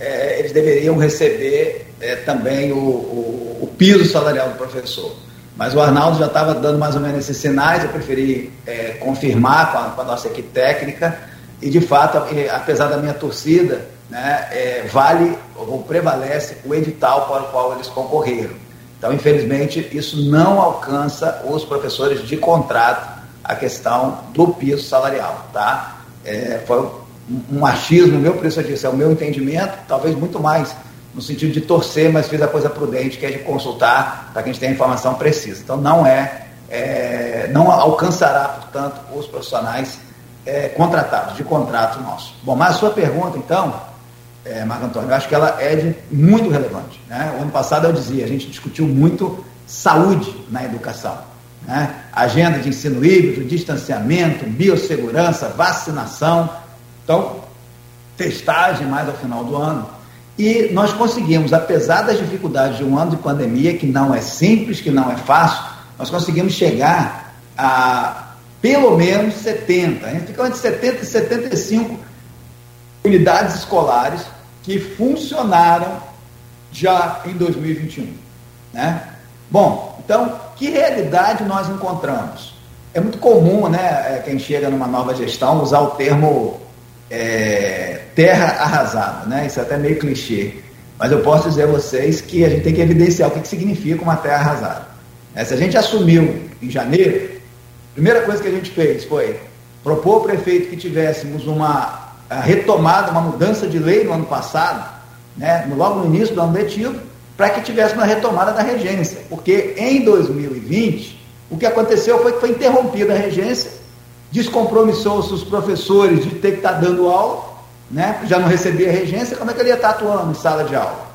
é, eles deveriam receber é, também o, o, o, piso salarial do professor. Mas o Arnaldo já estava dando mais ou menos esses sinais, eu preferi é, confirmar com a, com a, nossa equipe técnica, e de fato, apesar da minha torcida, né, é, vale ou prevalece o edital para o qual eles concorreram. Então, infelizmente, isso não alcança os professores de contrato, a questão do piso salarial. Tá? É, foi um achismo meu, por isso eu disse, é o meu entendimento, talvez muito mais no sentido de torcer, mas fiz a coisa prudente, que é de consultar para que a gente tenha informação precisa. Então não é, é não alcançará, portanto, os profissionais é, contratados, de contrato nosso. Bom, mas a sua pergunta, então, é, Marco Antônio, eu acho que ela é de, muito relevante. Né? O ano passado eu dizia, a gente discutiu muito saúde na educação. Né? Agenda de ensino híbrido, distanciamento, biossegurança, vacinação, então, testagem mais ao final do ano. E nós conseguimos, apesar das dificuldades de um ano de pandemia, que não é simples, que não é fácil, nós conseguimos chegar a pelo menos 70, a gente ficou entre 70 e 75 unidades escolares que funcionaram já em 2021. Né? Bom, então, que realidade nós encontramos? É muito comum, né, é, quem chega numa nova gestão, usar o termo é, terra arrasada, né? Isso é até meio clichê. Mas eu posso dizer a vocês que a gente tem que evidenciar o que, que significa uma terra arrasada. É, se a gente assumiu em janeiro, a primeira coisa que a gente fez foi propor ao prefeito que tivéssemos uma retomada, uma mudança de lei no ano passado, né, logo no início do ano letivo, para que tivesse uma retomada da regência. Porque em 2020, o que aconteceu foi que foi interrompida a regência descompromissou-se os professores de ter que estar dando aula, né? já não recebia regência, como é que ele ia estar atuando em sala de aula?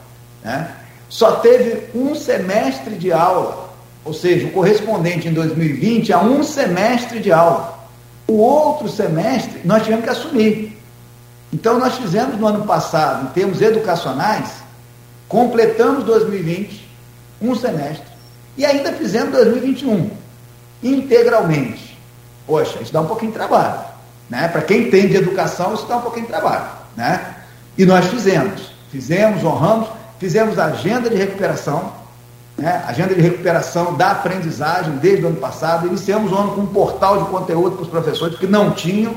Né? Só teve um semestre de aula, ou seja, o correspondente em 2020 a um semestre de aula. O outro semestre nós tivemos que assumir. Então nós fizemos no ano passado, em termos educacionais, completamos 2020, um semestre, e ainda fizemos 2021, integralmente. Poxa, isso dá um pouquinho de trabalho. Né? Para quem tem de educação, isso dá um pouquinho de trabalho. Né? E nós fizemos. Fizemos, honramos, fizemos a agenda de recuperação, né, agenda de recuperação da aprendizagem desde o ano passado. Iniciamos o ano com um portal de conteúdo para os professores que não tinham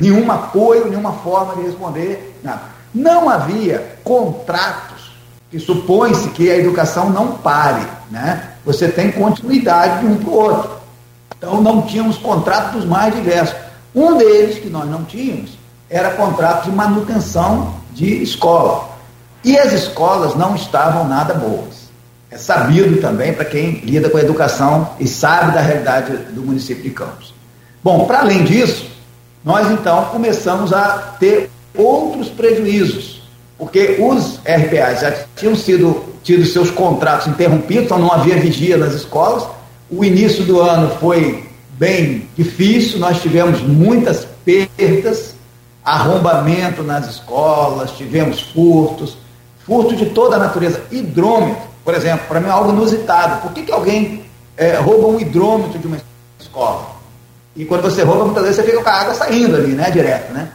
nenhum apoio, nenhuma forma de responder nada. Não havia contratos que supõe-se que a educação não pare, né? Você tem continuidade de um para o outro. Então não tínhamos contratos mais diversos. Um deles que nós não tínhamos era contrato de manutenção de escola. E as escolas não estavam nada boas. É sabido também para quem lida com a educação e sabe da realidade do município de Campos. Bom, para além disso, nós então começamos a ter outros prejuízos, porque os RPAs já tinham sido tido seus contratos interrompidos, então não havia vigia nas escolas. O início do ano foi bem difícil, nós tivemos muitas perdas, arrombamento nas escolas, tivemos furtos, furto de toda a natureza, hidrômetro, por exemplo, para mim é algo inusitado. Por que, que alguém é, rouba um hidrômetro de uma escola? E quando você rouba, muitas vezes você fica com a água saindo ali, né, direto, né?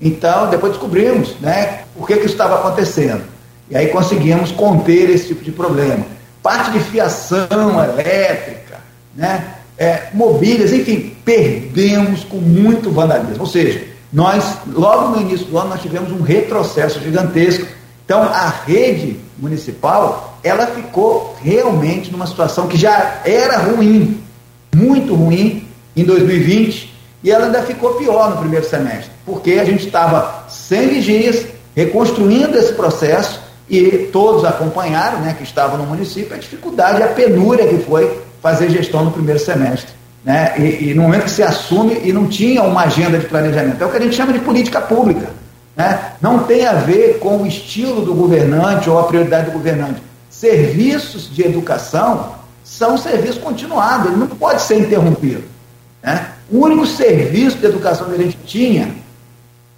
Então, depois descobrimos, né, por que, que isso estava acontecendo. E aí conseguimos conter esse tipo de problema. Parte de fiação elétrica, né, é, mobílias, enfim, perdemos com muito vandalismo. Ou seja, nós, logo no início do ano, nós tivemos um retrocesso gigantesco. Então, a rede municipal, ela ficou realmente numa situação que já era ruim, muito ruim, em 2020, e ela ainda ficou pior no primeiro semestre, porque a gente estava sem vigias, reconstruindo esse processo, e todos acompanharam, né, que estavam no município, a dificuldade, a penúria que foi fazer gestão no primeiro semestre. Né? E, e, no momento que se assume e não tinha uma agenda de planejamento, é o que a gente chama de política pública. Né? Não tem a ver com o estilo do governante ou a prioridade do governante. Serviços de educação são serviços continuados, ele não pode ser interrompido. Né? O único serviço de educação que a gente tinha,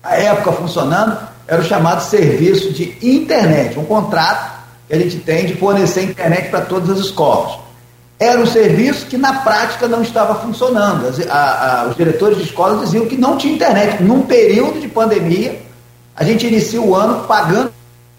à época funcionando, era o chamado serviço de internet, um contrato que a gente tem de fornecer internet para todas as escolas. Era um serviço que na prática não estava funcionando. As, a, a, os diretores de escolas diziam que não tinha internet. Num período de pandemia, a gente inicia o ano pagando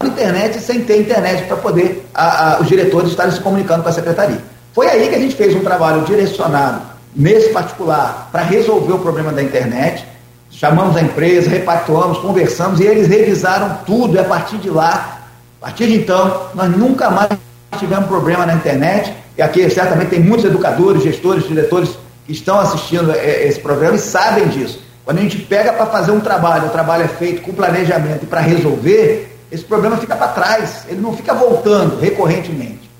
internet sem ter internet para poder a, os diretores estarem se comunicando com a secretaria. Foi aí que a gente fez um trabalho direcionado nesse particular, para resolver o problema da internet. Chamamos a empresa, repactuamos, conversamos e eles revisaram tudo. E a partir de lá, a partir de então, nós nunca mais tivemos problema na internet. E aqui certamente tem muitos educadores, gestores, diretores que estão assistindo esse programa e sabem disso. Quando a gente pega para fazer um trabalho, o trabalho é feito com planejamento e para resolver, esse problema fica para trás, ele não fica voltando recorrentemente.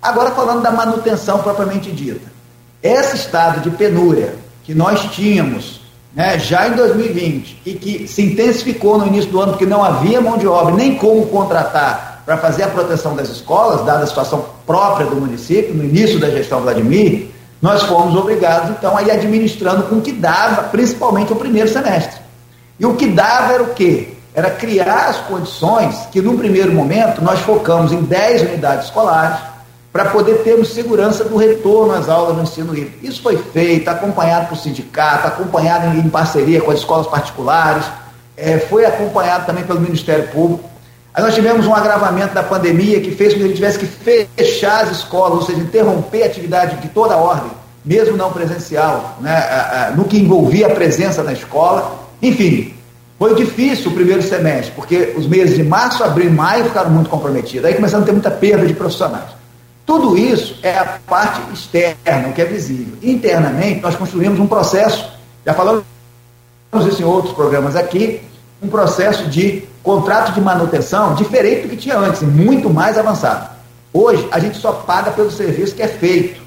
Agora falando da manutenção propriamente dita. Esse estado de penúria que nós tínhamos né, já em 2020 e que se intensificou no início do ano porque não havia mão de obra nem como contratar para fazer a proteção das escolas, dada a situação própria do município, no início da gestão Vladimir, nós fomos obrigados então a ir administrando com o que dava, principalmente o primeiro semestre. E o que dava era o quê? Era criar as condições que, no primeiro momento, nós focamos em 10 unidades escolares, para poder termos segurança do retorno às aulas no ensino livre. Isso foi feito, acompanhado por sindicato, acompanhado em, parceria com as escolas particulares, é, foi acompanhado também pelo Ministério Público. Aí nós tivemos um agravamento da pandemia que fez com que a gente tivesse que fechar as escolas, ou seja, interromper a atividade de toda a ordem, mesmo não presencial, né, no que envolvia a presença na escola. Enfim, foi difícil o primeiro semestre, porque os meses de março, abril e maio ficaram muito comprometidos. Aí começaram a ter muita perda de profissionais. Tudo isso é a parte externa, o que é visível. Internamente, nós construímos um processo, já falamos isso em outros programas aqui, um processo de contrato de manutenção diferente do que tinha antes, muito mais avançado. Hoje, a gente só paga pelo serviço que é feito.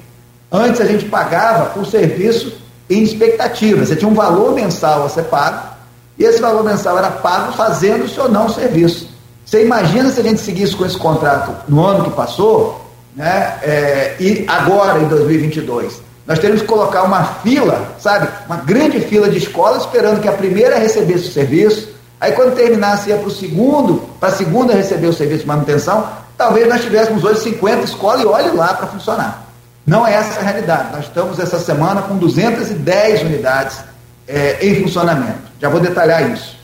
Antes, a gente pagava por serviço em expectativa. Você tinha um valor mensal a ser pago, e esse valor mensal era pago fazendo-se ou não o serviço. Você imagina se a gente seguisse com esse contrato no ano que passou, né? É, e agora, em 2022, nós teremos que colocar uma fila, sabe? Uma grande fila de escolas esperando que a primeira recebesse o serviço. Aí, quando terminasse, ia para o segundo, para a segunda receber o serviço de manutenção. Talvez nós tivéssemos hoje 50 escolas e olhe lá para funcionar. Não é essa a realidade. Nós estamos essa semana com 210 unidades é, em funcionamento. Já vou detalhar isso.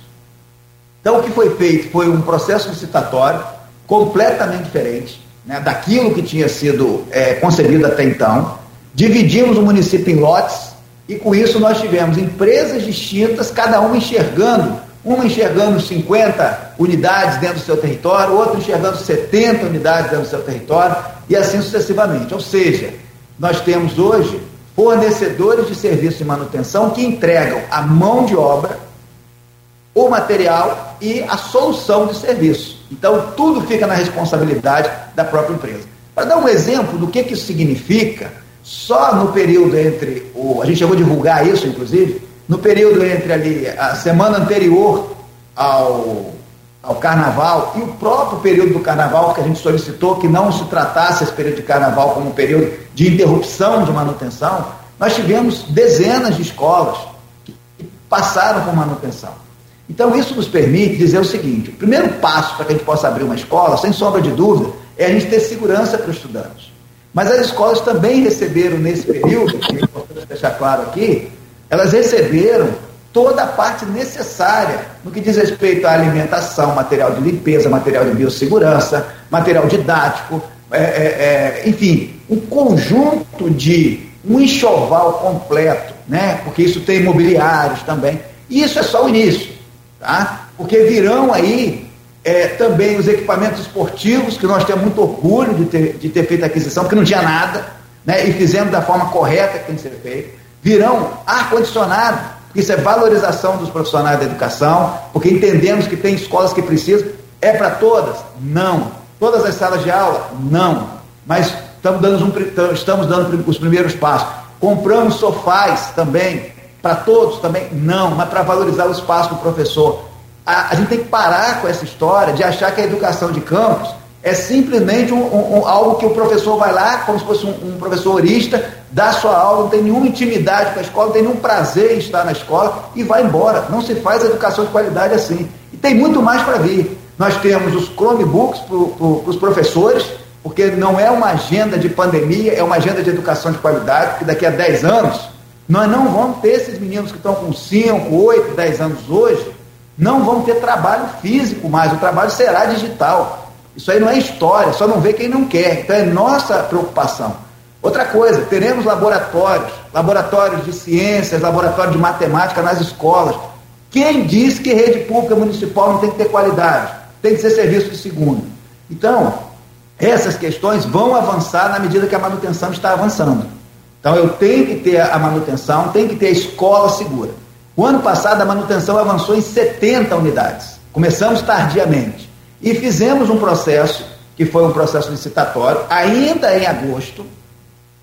Então, o que foi feito foi um processo licitatório completamente diferente né, daquilo que tinha sido é, concebido até então. Dividimos o município em lotes e com isso nós tivemos empresas distintas, cada uma enxergando, uma enxergando 50 unidades dentro do seu território, outra enxergando 70 unidades dentro do seu território e assim sucessivamente. Ou seja, nós temos hoje fornecedores de serviço de manutenção que entregam a mão de obra, o material e a solução de serviço. Então, tudo fica na responsabilidade da própria empresa. Para dar um exemplo do que, que isso significa, só no período entre o. A gente chegou a divulgar isso, inclusive, no período entre ali a semana anterior ao, ao carnaval e o próprio período do carnaval, que a gente solicitou que não se tratasse esse período de carnaval como um período de interrupção de manutenção, nós tivemos dezenas de escolas que passaram por manutenção. Então, isso nos permite dizer o seguinte: o primeiro passo para que a gente possa abrir uma escola, sem sombra de dúvida, é a gente ter segurança para os estudantes. Mas as escolas também receberam nesse período, que é importante deixar claro aqui, elas receberam toda a parte necessária no que diz respeito à alimentação, material de limpeza, material de biossegurança, material didático, é, é, é, enfim, um conjunto de um enxoval completo, né? porque isso tem imobiliários também. E isso é só o início tá? porque virão aí é, também os equipamentos esportivos, que nós temos muito orgulho de ter, de ter feito a aquisição, porque não tinha nada, né? e fizemos da forma correta que tem que ser feito. Virão ar-condicionado, isso é valorização dos profissionais da educação, porque entendemos que tem escolas que precisam. É para todas? Não. Todas as salas de aula? Não. Mas estamos dando, um, estamos dando os primeiros passos. Compramos sofás também para todos também? Não, mas para valorizar o espaço do professor. A, a, gente tem que parar com essa história de achar que a educação de campus é simplesmente um, um, um, algo que o professor vai lá, como se fosse um, professor orista, dá sua aula, não tem nenhuma intimidade com a escola, não tem nenhum prazer em estar na escola e vai embora. Não se faz educação de qualidade assim. E tem muito mais para vir. Nós temos os Chromebooks para pro, os professores, porque não é uma agenda de pandemia, é uma agenda de educação de qualidade, que daqui a 10 anos nós não vamos ter esses meninos que estão com 5, 8, 10 anos hoje, não vão ter trabalho físico mais, o trabalho será digital. Isso aí não é história, só não vê quem não quer. Então é nossa preocupação. Outra coisa, teremos laboratórios, laboratórios de ciências, laboratórios de matemática nas escolas. Quem diz que rede pública municipal não tem que ter qualidade? Tem que ser serviço de segundo. Então, essas questões vão avançar na medida que a manutenção está avançando. Então eu tenho que ter a manutenção, tenho que ter a escola segura. O ano passado a manutenção avançou em 70 unidades. Começamos tardiamente. E fizemos um processo, que foi um processo licitatório, ainda em agosto,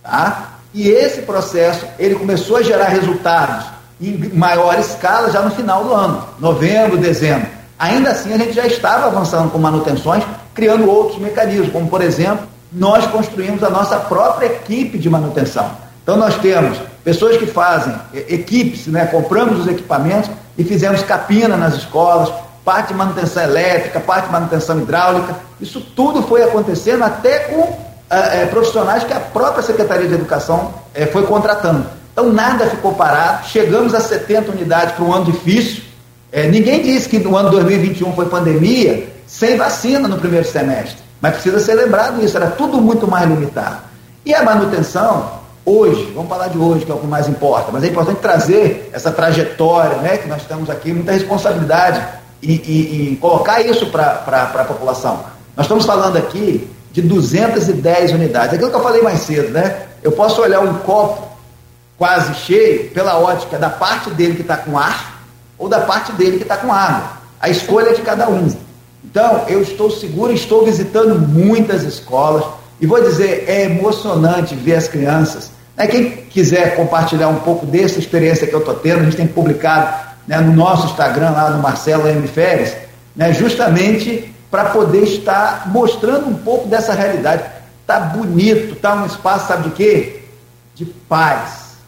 tá? E esse processo, ele começou a gerar resultados em maior escala já no final do ano, novembro, dezembro. Ainda assim, a gente já estava avançando com manutenções, criando outros mecanismos, como, por exemplo, nós construímos a nossa própria equipe de manutenção. Então nós temos pessoas que fazem equipes, né? compramos os equipamentos e fizemos capina nas escolas, parte de manutenção elétrica, parte de manutenção hidráulica. Isso tudo foi acontecendo até com é, profissionais que a própria Secretaria de Educação é, foi contratando. Então nada ficou parado, chegamos a 70 unidades para um ano difícil. É, ninguém disse que no ano 2021 foi pandemia sem vacina no primeiro semestre, mas precisa ser lembrado isso, era tudo muito mais limitado. E a manutenção, hoje, vamos falar de hoje, que é o que mais importa, mas é importante trazer essa trajetória, né, que nós estamos aqui, muita responsabilidade em, em, em colocar isso para a população. Nós estamos falando aqui de 210 unidades. Aquilo que eu falei mais cedo, né? Eu posso olhar um copo quase cheio pela ótica da parte dele que está com ar ou da parte dele que está com água. A escolha é de cada um. Então, eu estou seguro, estou visitando muitas escolas e vou dizer, é emocionante ver as crianças é, quem quiser compartilhar um pouco dessa experiência que eu estou tendo, a gente tem publicado né, no nosso Instagram, lá no Marcelo M. Férias, né, justamente para poder estar mostrando um pouco dessa realidade. Está bonito, está um espaço, sabe de quê? De paz,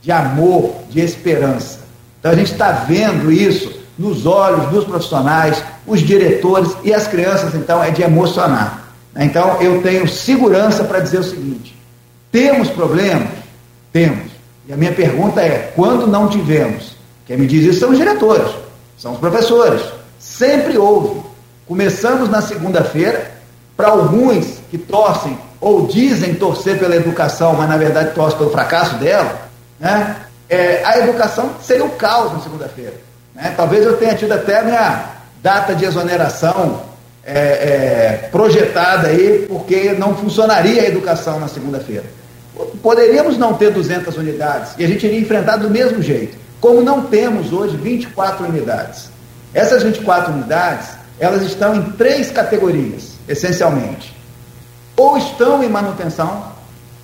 de amor, de esperança. Então a gente está vendo isso nos olhos dos profissionais, os diretores e as crianças, então é de emocionar. Então eu tenho segurança para dizer o seguinte: temos problemas? Temos. E a minha pergunta é: quando não tivemos? Quem me diz isso são os diretores, são os professores. Sempre houve. Começamos na segunda-feira para alguns que torcem ou dizem torcer pela educação, mas na verdade torcem pelo fracasso dela, né? É, a educação seria o caos na segunda-feira. Né? Talvez eu tenha tido até a minha data de exoneração é, é, projetada aí, porque não funcionaria a educação na segunda-feira. Poderíamos não ter 200 unidades e a gente iria enfrentar do mesmo jeito. Como não temos hoje 24 unidades. Essas 24 unidades, elas estão em três categorias, essencialmente. Ou estão em manutenção,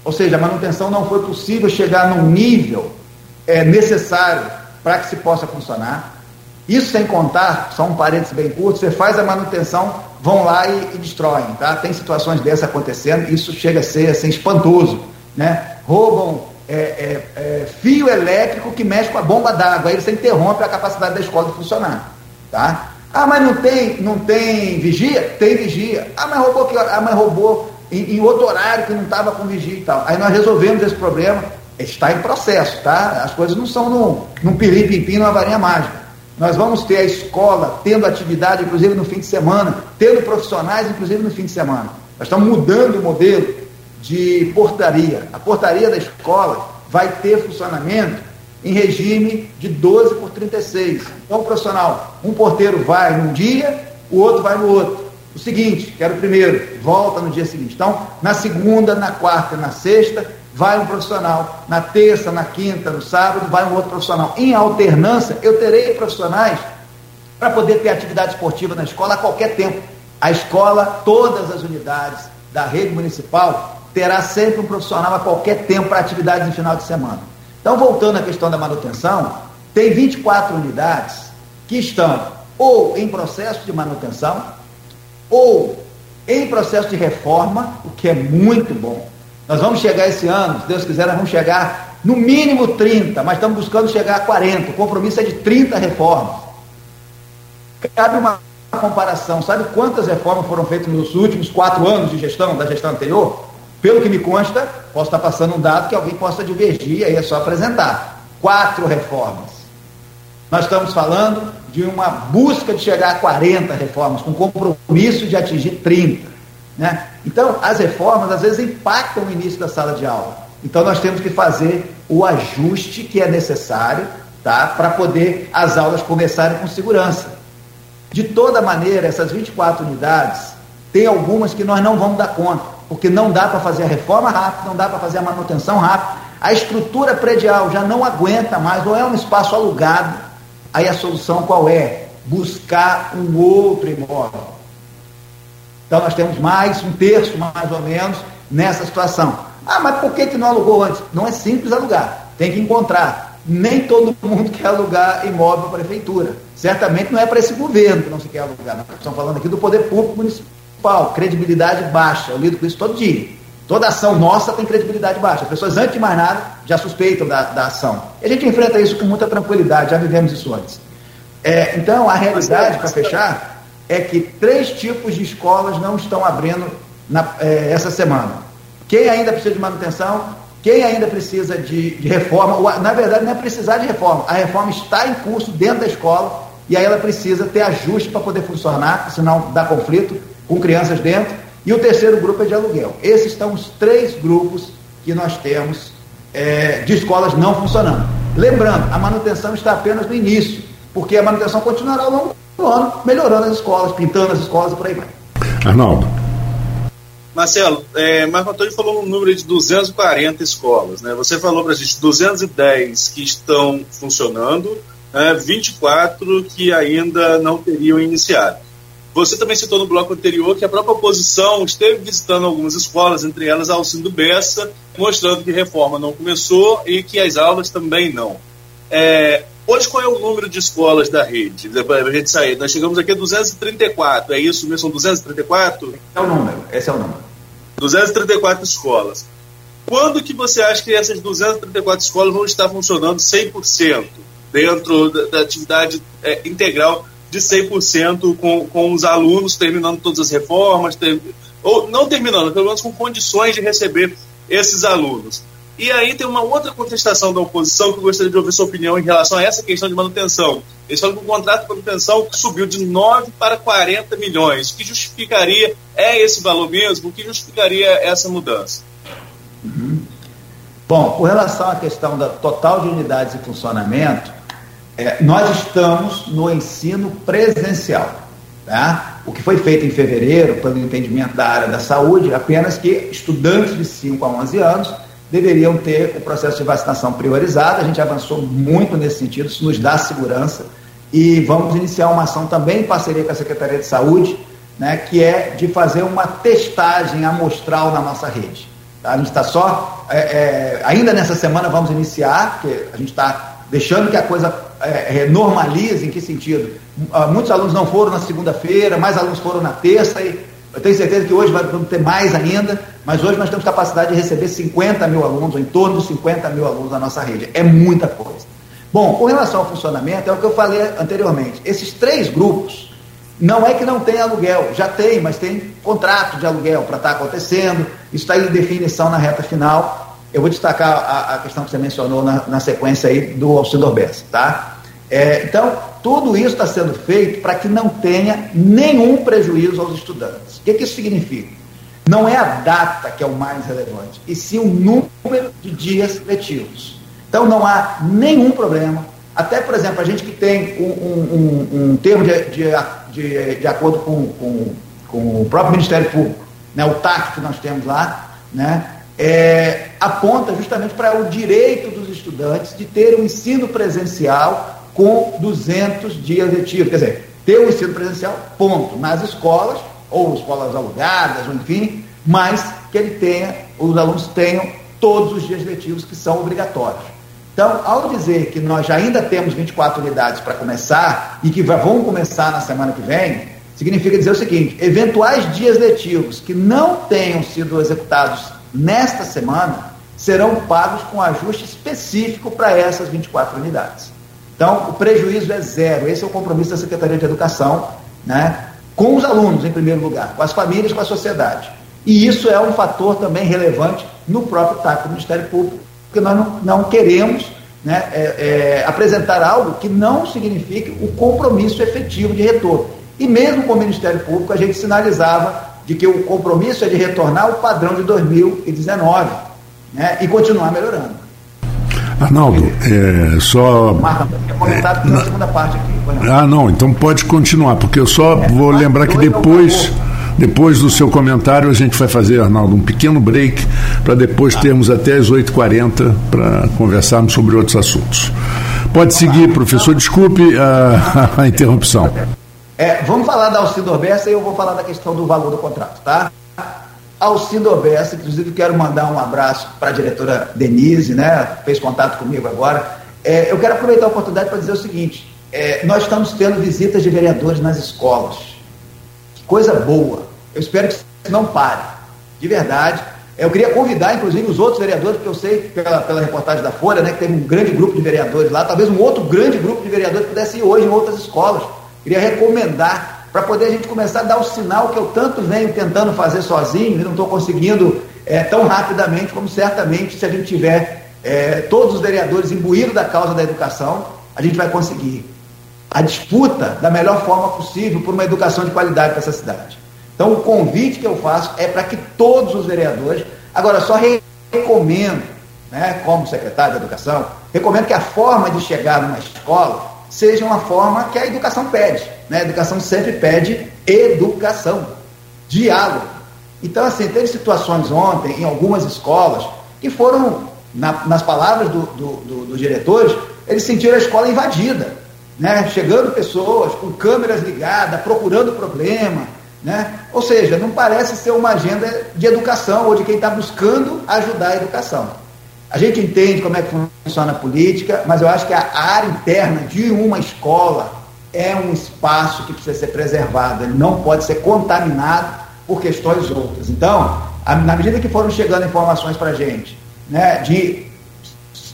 ou seja, a manutenção não foi possível chegar num nível é, necessário para que se possa funcionar. Isso sem contar, só um parênteses bem curto, você faz a manutenção, vão lá e, e destroem, tá? Tem situações dessas acontecendo, isso chega a ser assim, espantoso, né? Roubam é, é, é, fio elétrico que mexe com a bomba d'água, aí você interrompe a capacidade da escola de funcionar, tá? Ah, mas não tem, não tem vigia? Tem vigia. Ah, mas roubou que Ah, mas roubou em, em outro horário que não estava com vigia e tal. Aí nós resolvemos esse problema, está em processo, tá? As coisas não são num, num pirim-pim-pim, numa varinha mágica. Nós vamos ter a escola tendo atividade, inclusive no fim de semana, tendo profissionais, inclusive no fim de semana. Nós estamos mudando o modelo de portaria. A portaria da escola vai ter funcionamento em regime de 12 por 36. Então, profissional, um porteiro vai num dia, o outro vai no outro. O seguinte, quero o primeiro, volta no dia seguinte. Então, na segunda, na quarta na sexta, vai um profissional. Na terça, na quinta, no sábado, vai um outro profissional. Em alternância, eu terei profissionais para poder ter atividade esportiva na escola a qualquer tempo. A escola, todas as unidades da rede municipal, terá sempre um profissional a qualquer tempo para atividades no final de semana. Então, voltando à questão da manutenção, tem 24 unidades que estão ou em processo de manutenção, ou em processo de reforma, o que é muito bom. Nós vamos chegar esse ano, se Deus quiser, nós vamos chegar no mínimo 30, mas estamos buscando chegar a 40. O compromisso é de 30 reformas. Cabe uma comparação. Sabe quantas reformas foram feitas nos últimos quatro anos de gestão, da gestão anterior? Pelo que me consta, posso estar passando um dado que alguém possa divergir, aí é só apresentar. Quatro reformas. Nós estamos falando de uma busca de chegar a 40 reformas, com compromisso de atingir 30. Né? Então, as reformas às vezes impactam o início da sala de aula. Então, nós temos que fazer o ajuste que é necessário tá? para poder as aulas começarem com segurança. De toda maneira, essas 24 unidades, tem algumas que nós não vamos dar conta, porque não dá para fazer a reforma rápida, não dá para fazer a manutenção rápida. A estrutura predial já não aguenta mais, ou é um espaço alugado. Aí a solução qual é? Buscar um outro imóvel então nós temos mais, um terço mais ou menos, nessa situação. Ah, mas por que, que não alugou antes? Não é simples alugar, tem que encontrar. Nem todo mundo quer alugar imóvel para a prefeitura. Certamente não é para esse governo que não se quer alugar. Nós estamos falando aqui do poder público municipal, credibilidade baixa. Eu lido com isso todo dia. Toda ação nossa tem credibilidade baixa. As pessoas, antes de mais nada, já suspeitam da, da ação. E a gente enfrenta isso com muita tranquilidade, já vivemos isso antes. É, então, a realidade, para fechar, é que três tipos de escolas não estão abrindo na, é, essa semana. Quem ainda precisa de manutenção, quem ainda precisa de, de reforma, na verdade não é precisar de reforma, a reforma está em curso dentro da escola e aí ela precisa ter ajuste para poder funcionar, senão dá conflito com crianças dentro. E o terceiro grupo é de aluguel. Esses são os três grupos que nós temos é, de escolas não funcionando. Lembrando, a manutenção está apenas no início, porque a manutenção continuará ao longo ano, melhorando as escolas, pintando as escolas e por aí vai. Arnaldo. Marcelo, é, Marco Antônio falou um número de 240 escolas. Né? Você falou para a gente 210 que estão funcionando, né? 24 que ainda não teriam iniciado. Você também citou no bloco anterior que a própria oposição esteve visitando algumas escolas, entre elas a Alcindo Bessa, mostrando que reforma não começou e que as aulas também não. É, Hoje, qual é o número de escolas da rede? Para a gente sair. Nós chegamos aqui a 234, é isso mesmo? São 234? É o número, esse é o número. 234 escolas. Quando que você acha que essas 234 escolas vão estar funcionando 100% dentro da, da atividade é, integral de 100% com, com os alunos terminando todas as reformas, ter, ou não terminando, pelo menos com condições de receber esses alunos? E aí tem uma outra contestação da oposição que eu gostaria de ouvir sua opinião em relação a essa questão de manutenção. Eles falam que o contrato de manutenção subiu de 9 para 40 milhões. O que justificaria, é esse valor mesmo? O que justificaria essa mudança? Uhum. Bom, com relação à questão da total de unidades em funcionamento, é, nós estamos no ensino presencial. Tá? O que foi feito em fevereiro, pelo entendimento da área da saúde, apenas que estudantes de 5 a 11 anos deveriam ter o processo de vacinação priorizado. A gente avançou muito nesse sentido, isso nos dá segurança. E vamos iniciar uma ação também em parceria com a Secretaria de Saúde, né, que é de fazer uma testagem amostral na nossa rede. Tá? A gente está só, é, é, ainda nessa semana vamos iniciar, porque a gente está deixando que a coisa é, é normalize, em que sentido? Ah, muitos alunos não foram na segunda-feira, mais alunos foram na terça, e eu tenho certeza que hoje vamos ter mais ainda, mas hoje nós temos capacidade de receber 50 mil alunos, ou em torno de 50 mil alunos na nossa rede. É muita coisa. Bom, com relação ao funcionamento, é o que eu falei anteriormente. Esses três grupos, não é que não tem aluguel, já tem, mas tem contrato de aluguel para estar tá acontecendo, isso está em definição na reta final. Eu vou destacar a, a questão que você mencionou na, na sequência aí do auxílio Orbes, tá? É, então, tudo isso está sendo feito para que não tenha nenhum prejuízo aos estudantes. O que, que isso significa? Não é a data que é o mais relevante, e sim o número de dias letivos. Então, não há nenhum problema. Até, por exemplo, a gente que tem um, um, um, um termo de, de, de, de acordo com, com, com, o próprio Ministério Público, né, o TAC que nós temos lá, né, é, aponta justamente para o direito dos estudantes de ter um ensino presencial com 200 dias letivos. Quer dizer, ter o ensino presencial, ponto, nas escolas, ou escolas alugadas, ou enfim, mas que ele tenha, os alunos tenham todos os dias letivos que são obrigatórios. Então, ao dizer que nós já ainda temos 24 unidades para começar e que vão começar na semana que vem, significa dizer o seguinte: eventuais dias letivos que não tenham sido executados nesta semana serão pagos com ajuste específico para essas 24 unidades. Então, o prejuízo é zero. Esse é o compromisso da Secretaria de Educação, né? com os alunos, em primeiro lugar, com as famílias, com a sociedade. E isso é um fator também relevante no próprio TAC do Ministério Público, porque nós não, não queremos né, é, é, apresentar algo que não signifique o compromisso efetivo de retorno. E mesmo com o Ministério Público, a gente sinalizava de que o compromisso é de retornar ao padrão de 2019 né, e continuar melhorando. Arnaldo, é, só. É, na segunda parte aqui. Ah, não, então pode continuar, porque eu só é, vou lembrar que depois. Depois do seu comentário, a gente vai fazer, Arnaldo, um pequeno break para depois tá. termos até as 8h40 para conversarmos sobre outros assuntos. Pode seguir, professor, desculpe a, a interrupção. É, vamos falar da auxílio Orbessa e eu vou falar da questão do valor do contrato, tá? Alcindo Obessa, inclusive quero mandar um abraço para a diretora Denise, né? Fez contato comigo agora. É, eu quero aproveitar a oportunidade para dizer o seguinte: é, nós estamos tendo visitas de vereadores nas escolas. Que coisa boa. Eu espero que não pare. De verdade. Eu queria convidar, inclusive, os outros vereadores, porque eu sei pela, pela reportagem da Folha, né, que teve um grande grupo de vereadores lá, talvez um outro grande grupo de vereadores pudesse ir hoje em outras escolas. Queria recomendar para poder a gente começar a dar o sinal que eu tanto venho tentando fazer sozinho e não estou conseguindo é, tão rapidamente como certamente se a gente tiver é, todos os vereadores imbuídos da causa da educação, a gente vai conseguir a disputa da melhor forma possível por uma educação de qualidade para essa cidade. Então, o convite que eu faço é para que todos os vereadores, agora só recomendo, né, como secretário de Educação, recomendo que a forma de chegar numa escola seja uma forma que a educação pede. Né? A educação sempre pede educação, diálogo. Então, assim, teve situações ontem em algumas escolas que foram, na, nas palavras dos do, do, do diretores, eles sentiram a escola invadida. Né? Chegando pessoas com câmeras ligadas, procurando problema. Né? Ou seja, não parece ser uma agenda de educação ou de quem está buscando ajudar a educação. A gente entende como é que funciona a política, mas eu acho que a área interna de uma escola é um espaço que precisa ser preservado, ele não pode ser contaminado por questões outras. Então, na medida que foram chegando informações para a gente, né, de,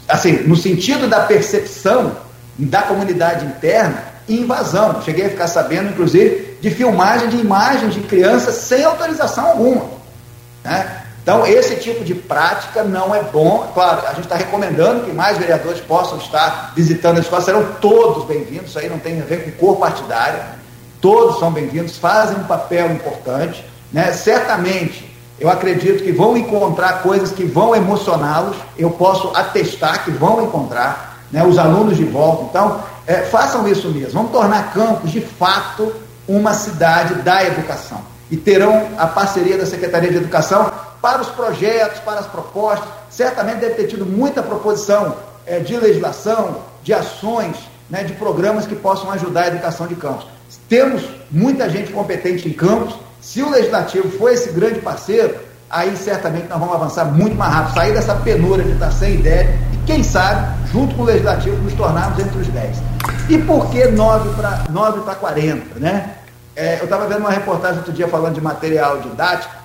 assim, no sentido da percepção da comunidade interna, invasão. Cheguei a ficar sabendo, inclusive, de filmagem de imagens de crianças sem autorização alguma. Né? Então, esse tipo de prática não é bom. Claro, a gente está recomendando que mais vereadores possam estar visitando a escola, serão todos bem-vindos, isso aí não tem a ver com cor partidária, todos são bem-vindos, fazem um papel importante. Né? Certamente, eu acredito que vão encontrar coisas que vão emocioná-los, eu posso atestar que vão encontrar, né? os alunos de volta. Então, é, façam isso mesmo, vamos tornar Campos, de fato, uma cidade da educação. E terão a parceria da Secretaria de Educação para os projetos, para as propostas. Certamente deve ter tido muita proposição é, de legislação, de ações, né, de programas que possam ajudar a educação de campos. Temos muita gente competente em campos. Se o legislativo for esse grande parceiro, aí certamente nós vamos avançar muito mais rápido, sair dessa penura de estar sem ideia e, quem sabe, junto com o legislativo, nos tornarmos entre os 10. E por que 9 para 40? Né? É, eu estava vendo uma reportagem outro dia falando de material didático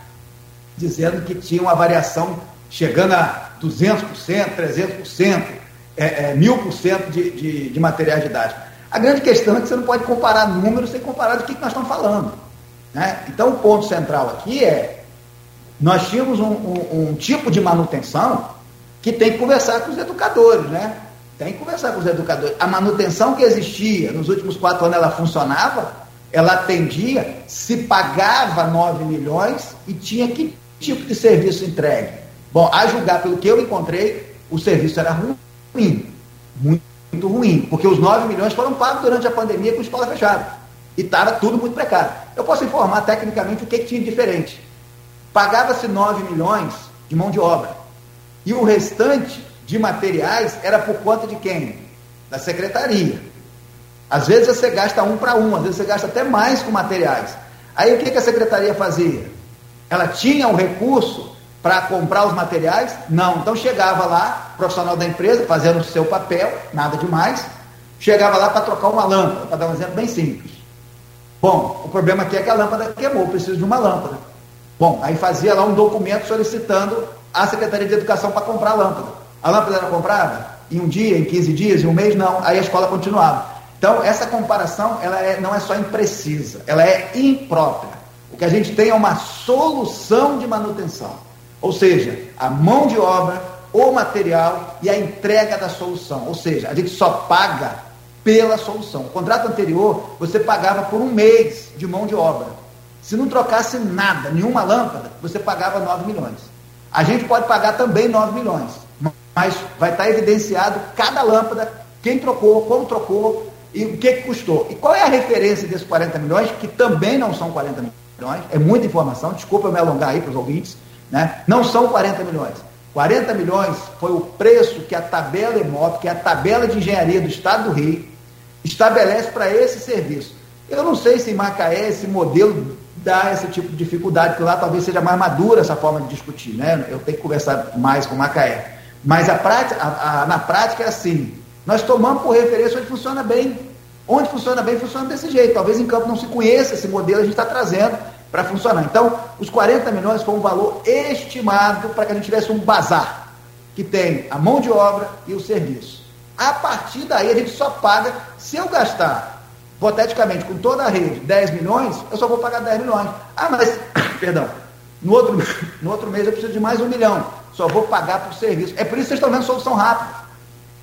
dizendo que tinha uma variação chegando a 200%, 300%, é, é, 1000% de, de, de materiais didáticos. A grande questão é que você não pode comparar números sem comparar do que, que nós estamos falando. Né? Então, o ponto central aqui é: nós tínhamos um, um, um, tipo de manutenção que tem que conversar com os educadores, né? Tem que conversar com os educadores. A manutenção que existia nos últimos quatro anos, ela funcionava, ela atendia, se pagava 9 milhões e tinha que tipo de serviço entregue? Bom, a julgar pelo que eu encontrei, o serviço era ruim, muito, ruim, porque os 9 milhões foram pagos durante a pandemia com escola fechada. E estava tudo muito precário. Eu posso informar tecnicamente o que, que tinha de diferente. Pagava-se 9 milhões de mão de obra. E o restante de materiais era por conta de quem? Da secretaria. Às vezes você gasta um para um, às vezes você gasta até mais com materiais. Aí o que, que a secretaria fazia? Ela tinha o um recurso para comprar os materiais? Não. Então chegava lá, profissional da empresa, fazendo o seu papel, nada demais, chegava lá para trocar uma lâmpada, para dar um exemplo bem simples. Bom, o problema aqui é que a lâmpada queimou, preciso de uma lâmpada. Bom, aí fazia lá um documento solicitando a Secretaria de Educação para comprar a lâmpada. A lâmpada era comprada em um dia, em 15 dias, em um mês, não. Aí a escola continuava. Então, essa comparação ela é, não é só imprecisa, ela é imprópria. O que a gente tem é uma solução de manutenção, ou seja, a mão de obra, o material e a entrega da solução. Ou seja, a gente só paga pela solução. O contrato anterior, você pagava por um mês de mão de obra. Se não trocasse nada, nenhuma lâmpada, você pagava 9 milhões. A gente pode pagar também 9 milhões, mas vai estar evidenciado cada lâmpada, quem trocou, como trocou e o que, que custou. E qual é a referência desses 40 milhões, que também não são 40 milhões? Milhões, é muita informação, desculpa eu me alongar aí para os ouvintes, né? não são 40 milhões. 40 milhões foi o preço que a tabela EMOP, que é a tabela de engenharia do Estado do Rio, estabelece para esse serviço. Eu não sei se em Macaé esse modelo dá esse tipo de dificuldade, porque lá talvez seja mais madura essa forma de discutir, né? Eu tenho que conversar mais com Macaé. Mas a prática, a, a, na prática é assim: nós tomamos por referência onde funciona bem. Onde funciona bem, funciona desse jeito. Talvez em campo não se conheça esse modelo, a gente está trazendo para funcionar. Então, os 40 milhões foi um valor estimado para que a gente tivesse um bazar, que tem a mão de obra e o serviço. A partir daí, a gente só paga, se eu gastar, hipoteticamente, com toda a rede, 10 milhões, eu só vou pagar 10 milhões. Ah, mas, perdão, no outro, no outro mês eu preciso de mais um milhão, só vou pagar por serviço. É por isso que vocês estão vendo solução rápida.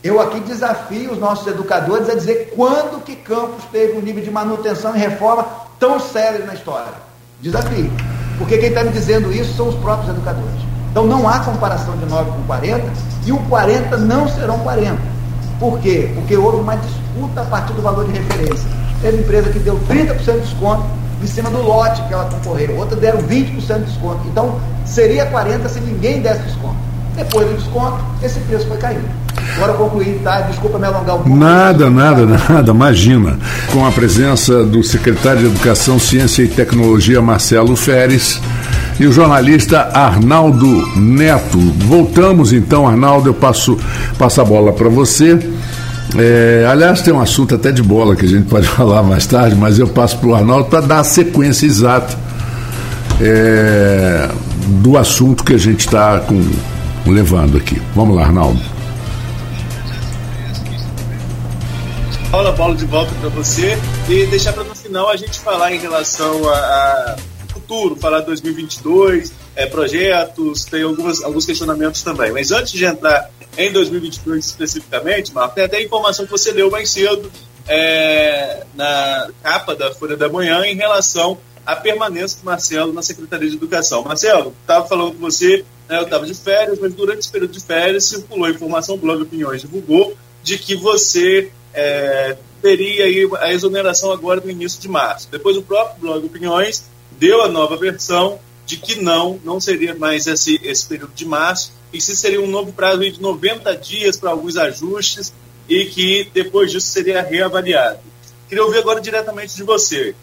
Eu aqui desafio os nossos educadores a dizer quando que Campos teve um nível de manutenção e reforma tão sério na história. Desafio. Porque quem está me dizendo isso são os próprios educadores. Então não há comparação de 9 com 40 e o 40 não serão 40. Por quê? Porque houve uma disputa a partir do valor de referência. Teve empresa que deu 30% de desconto em cima do lote que ela concorreu, outra deram 20% de desconto. Então seria 40 se ninguém desse desconto. Depois do desconto, esse preço foi caindo. Agora concluir, tá? Desculpa me alongar um pouco. Nada, nada, nada, imagina. Com a presença do secretário de Educação, Ciência e Tecnologia, Marcelo Feres, e o jornalista Arnaldo Neto. Voltamos então, Arnaldo, eu passo, passo a bola para você. É, aliás, tem um assunto até de bola que a gente pode falar mais tarde, mas eu passo para o Arnaldo para dar a sequência exata é, do assunto que a gente está levando aqui. Vamos lá, Arnaldo. Paula, bola de volta para você e deixar para no final a gente falar em relação a, a futuro, falar 2022 é, projetos, tem algumas, alguns questionamentos também. Mas antes de entrar em 2022 especificamente, Marco, tem até a informação que você deu mais cedo é, na capa da Folha da Manhã em relação à permanência do Marcelo na Secretaria de Educação. Marcelo, estava falando com você, né, eu estava de férias, mas durante esse período de férias circulou informação, o Blog Opiniões divulgou, de que você é, teria a exoneração agora no início de março. Depois o próprio Blog Opiniões deu a nova versão de que não, não seria mais esse, esse período de março, e se seria um novo prazo de 90 dias para alguns ajustes e que depois disso seria reavaliado. Queria ouvir agora diretamente de você.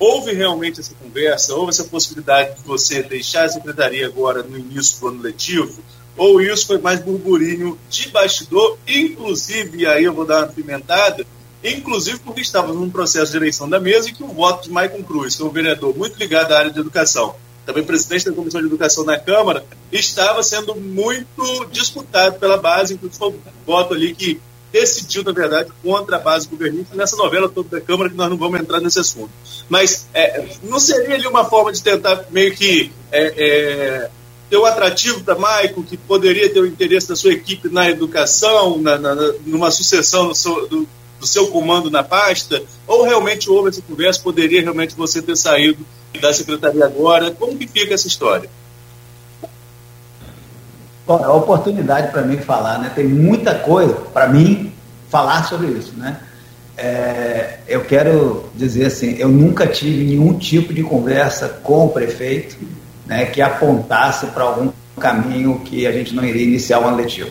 Houve realmente essa conversa? Houve essa possibilidade de você deixar a secretaria agora no início do ano letivo? Ou isso foi mais burburinho de bastidor, inclusive, aí eu vou dar uma pimentada, inclusive porque estávamos num processo de eleição da mesa e que o voto de Maicon Cruz, que é um vereador muito ligado à área de educação, também presidente da Comissão de Educação na Câmara, estava sendo muito disputado pela base, inclusive foi um voto ali que decidiu, na verdade, contra a base governista nessa novela toda da Câmara, que nós não vamos entrar nesse assunto. Mas é, não seria ali uma forma de tentar meio que é, é, ter um atrativo para Maico, que poderia ter o interesse da sua equipe na educação, na, na, numa sucessão seu, do, do seu comando na pasta? Ou realmente houve essa conversa, poderia realmente você ter saído da secretaria agora? Como que fica essa história? É uma oportunidade para mim falar, né? Tem muita coisa para mim falar sobre isso, né? É, eu quero dizer assim, eu nunca tive nenhum tipo de conversa com o prefeito, né, que apontasse para algum caminho que a gente não iria iniciar o ano letivo.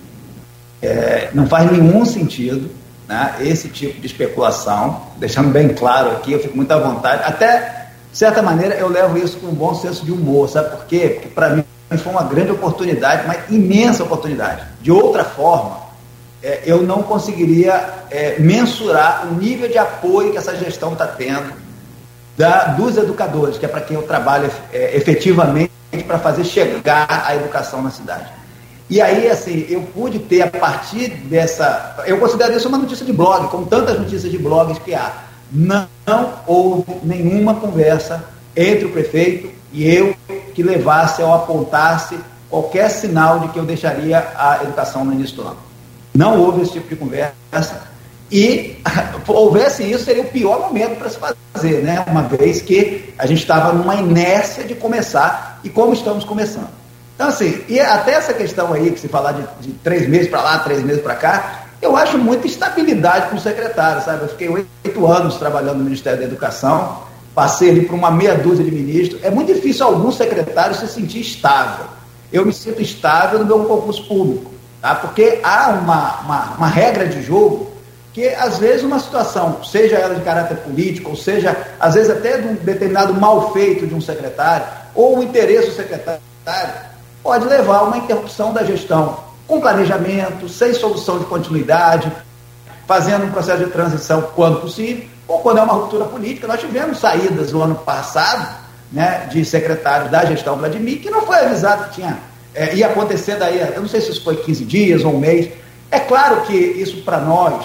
É, não faz nenhum sentido né, esse tipo de especulação, deixando bem claro aqui, eu fico muito à vontade, até de certa maneira eu levo isso com um bom senso de humor, sabe por quê? Porque para mim foi uma grande oportunidade, uma imensa oportunidade. De outra forma, é, eu não conseguiria é, mensurar o nível de apoio que essa gestão está tendo da, dos educadores, que é para quem eu trabalho é, efetivamente para fazer chegar a educação na cidade. E aí, assim, eu pude ter a partir dessa. Eu considero isso uma notícia de blog, como tantas notícias de blogs que há. Não, não houve nenhuma conversa entre o prefeito e eu que levasse ou apontasse qualquer sinal de que eu deixaria a educação no início do ano. Não houve esse tipo de conversa. E houvesse isso, seria o pior momento para se fazer, né? uma vez que a gente estava numa inércia de começar e como estamos começando. Então, assim, e até essa questão aí, que se falar de, de três meses para lá, três meses para cá, eu acho muita estabilidade para o secretário, sabe? Eu fiquei oito anos trabalhando no Ministério da Educação, passei ali por uma meia dúzia de ministros. É muito difícil algum secretário se sentir estável. Eu me sinto estável no meu concurso público, tá? porque há uma, uma, uma regra de jogo que, às vezes, uma situação, seja ela de caráter político, ou seja, às vezes até de um determinado mal feito de um secretário, ou o interesse do secretário, pode levar a uma interrupção da gestão, com planejamento, sem solução de continuidade, fazendo um processo de transição quando possível, ou quando é uma ruptura política. Nós tivemos saídas no ano passado né, de secretários da gestão Vladimir, que não foi avisado que tinha, é, ia acontecer daí, eu não sei se isso foi 15 dias ou um mês. É claro que isso para nós,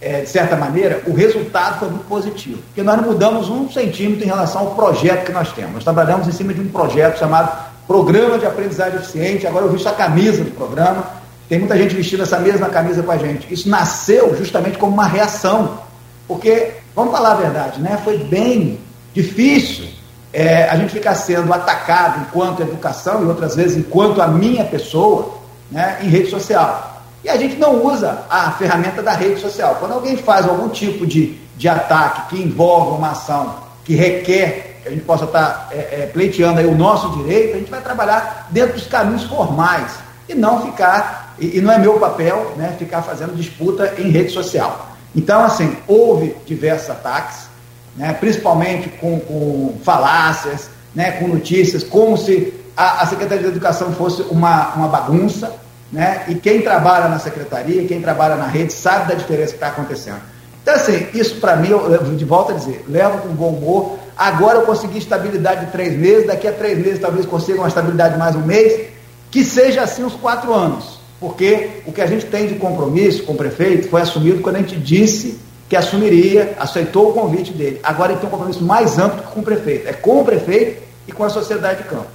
é, de certa maneira, o resultado foi muito positivo, porque nós não mudamos um centímetro em relação ao projeto que nós temos. Nós trabalhamos em cima de um projeto chamado Programa de Aprendizagem Eficiente, agora eu visto a camisa do programa, tem muita gente vestindo essa mesma camisa com a gente. Isso nasceu justamente como uma reação, porque Vamos falar a verdade, né? Foi bem difícil é, a gente ficar sendo atacado enquanto educação e outras vezes enquanto a minha pessoa né, em rede social. E a gente não usa a ferramenta da rede social. Quando alguém faz algum tipo de, de ataque que envolve uma ação que requer que a gente possa estar é, é, pleiteando aí o nosso direito, a gente vai trabalhar dentro dos caminhos formais e não ficar, e, e não é meu papel, né, ficar fazendo disputa em rede social. Então, assim, houve diversos ataques, né, principalmente com, com falácias, né, com notícias, como se a, a, Secretaria de Educação fosse uma, uma bagunça, né, e quem trabalha na secretaria, quem trabalha na rede, sabe da diferença que está acontecendo. Então, assim, isso para mim, eu, de volta a dizer, levo com bom humor. Agora eu consegui estabilidade de três meses, daqui a três meses talvez consiga uma estabilidade de mais um mês, que seja assim os quatro anos porque o que a gente tem de compromisso com o prefeito foi assumido quando a gente disse que assumiria, aceitou o convite dele. Agora ele tem um compromisso mais amplo que com o prefeito. É com o prefeito e com a sociedade de campo.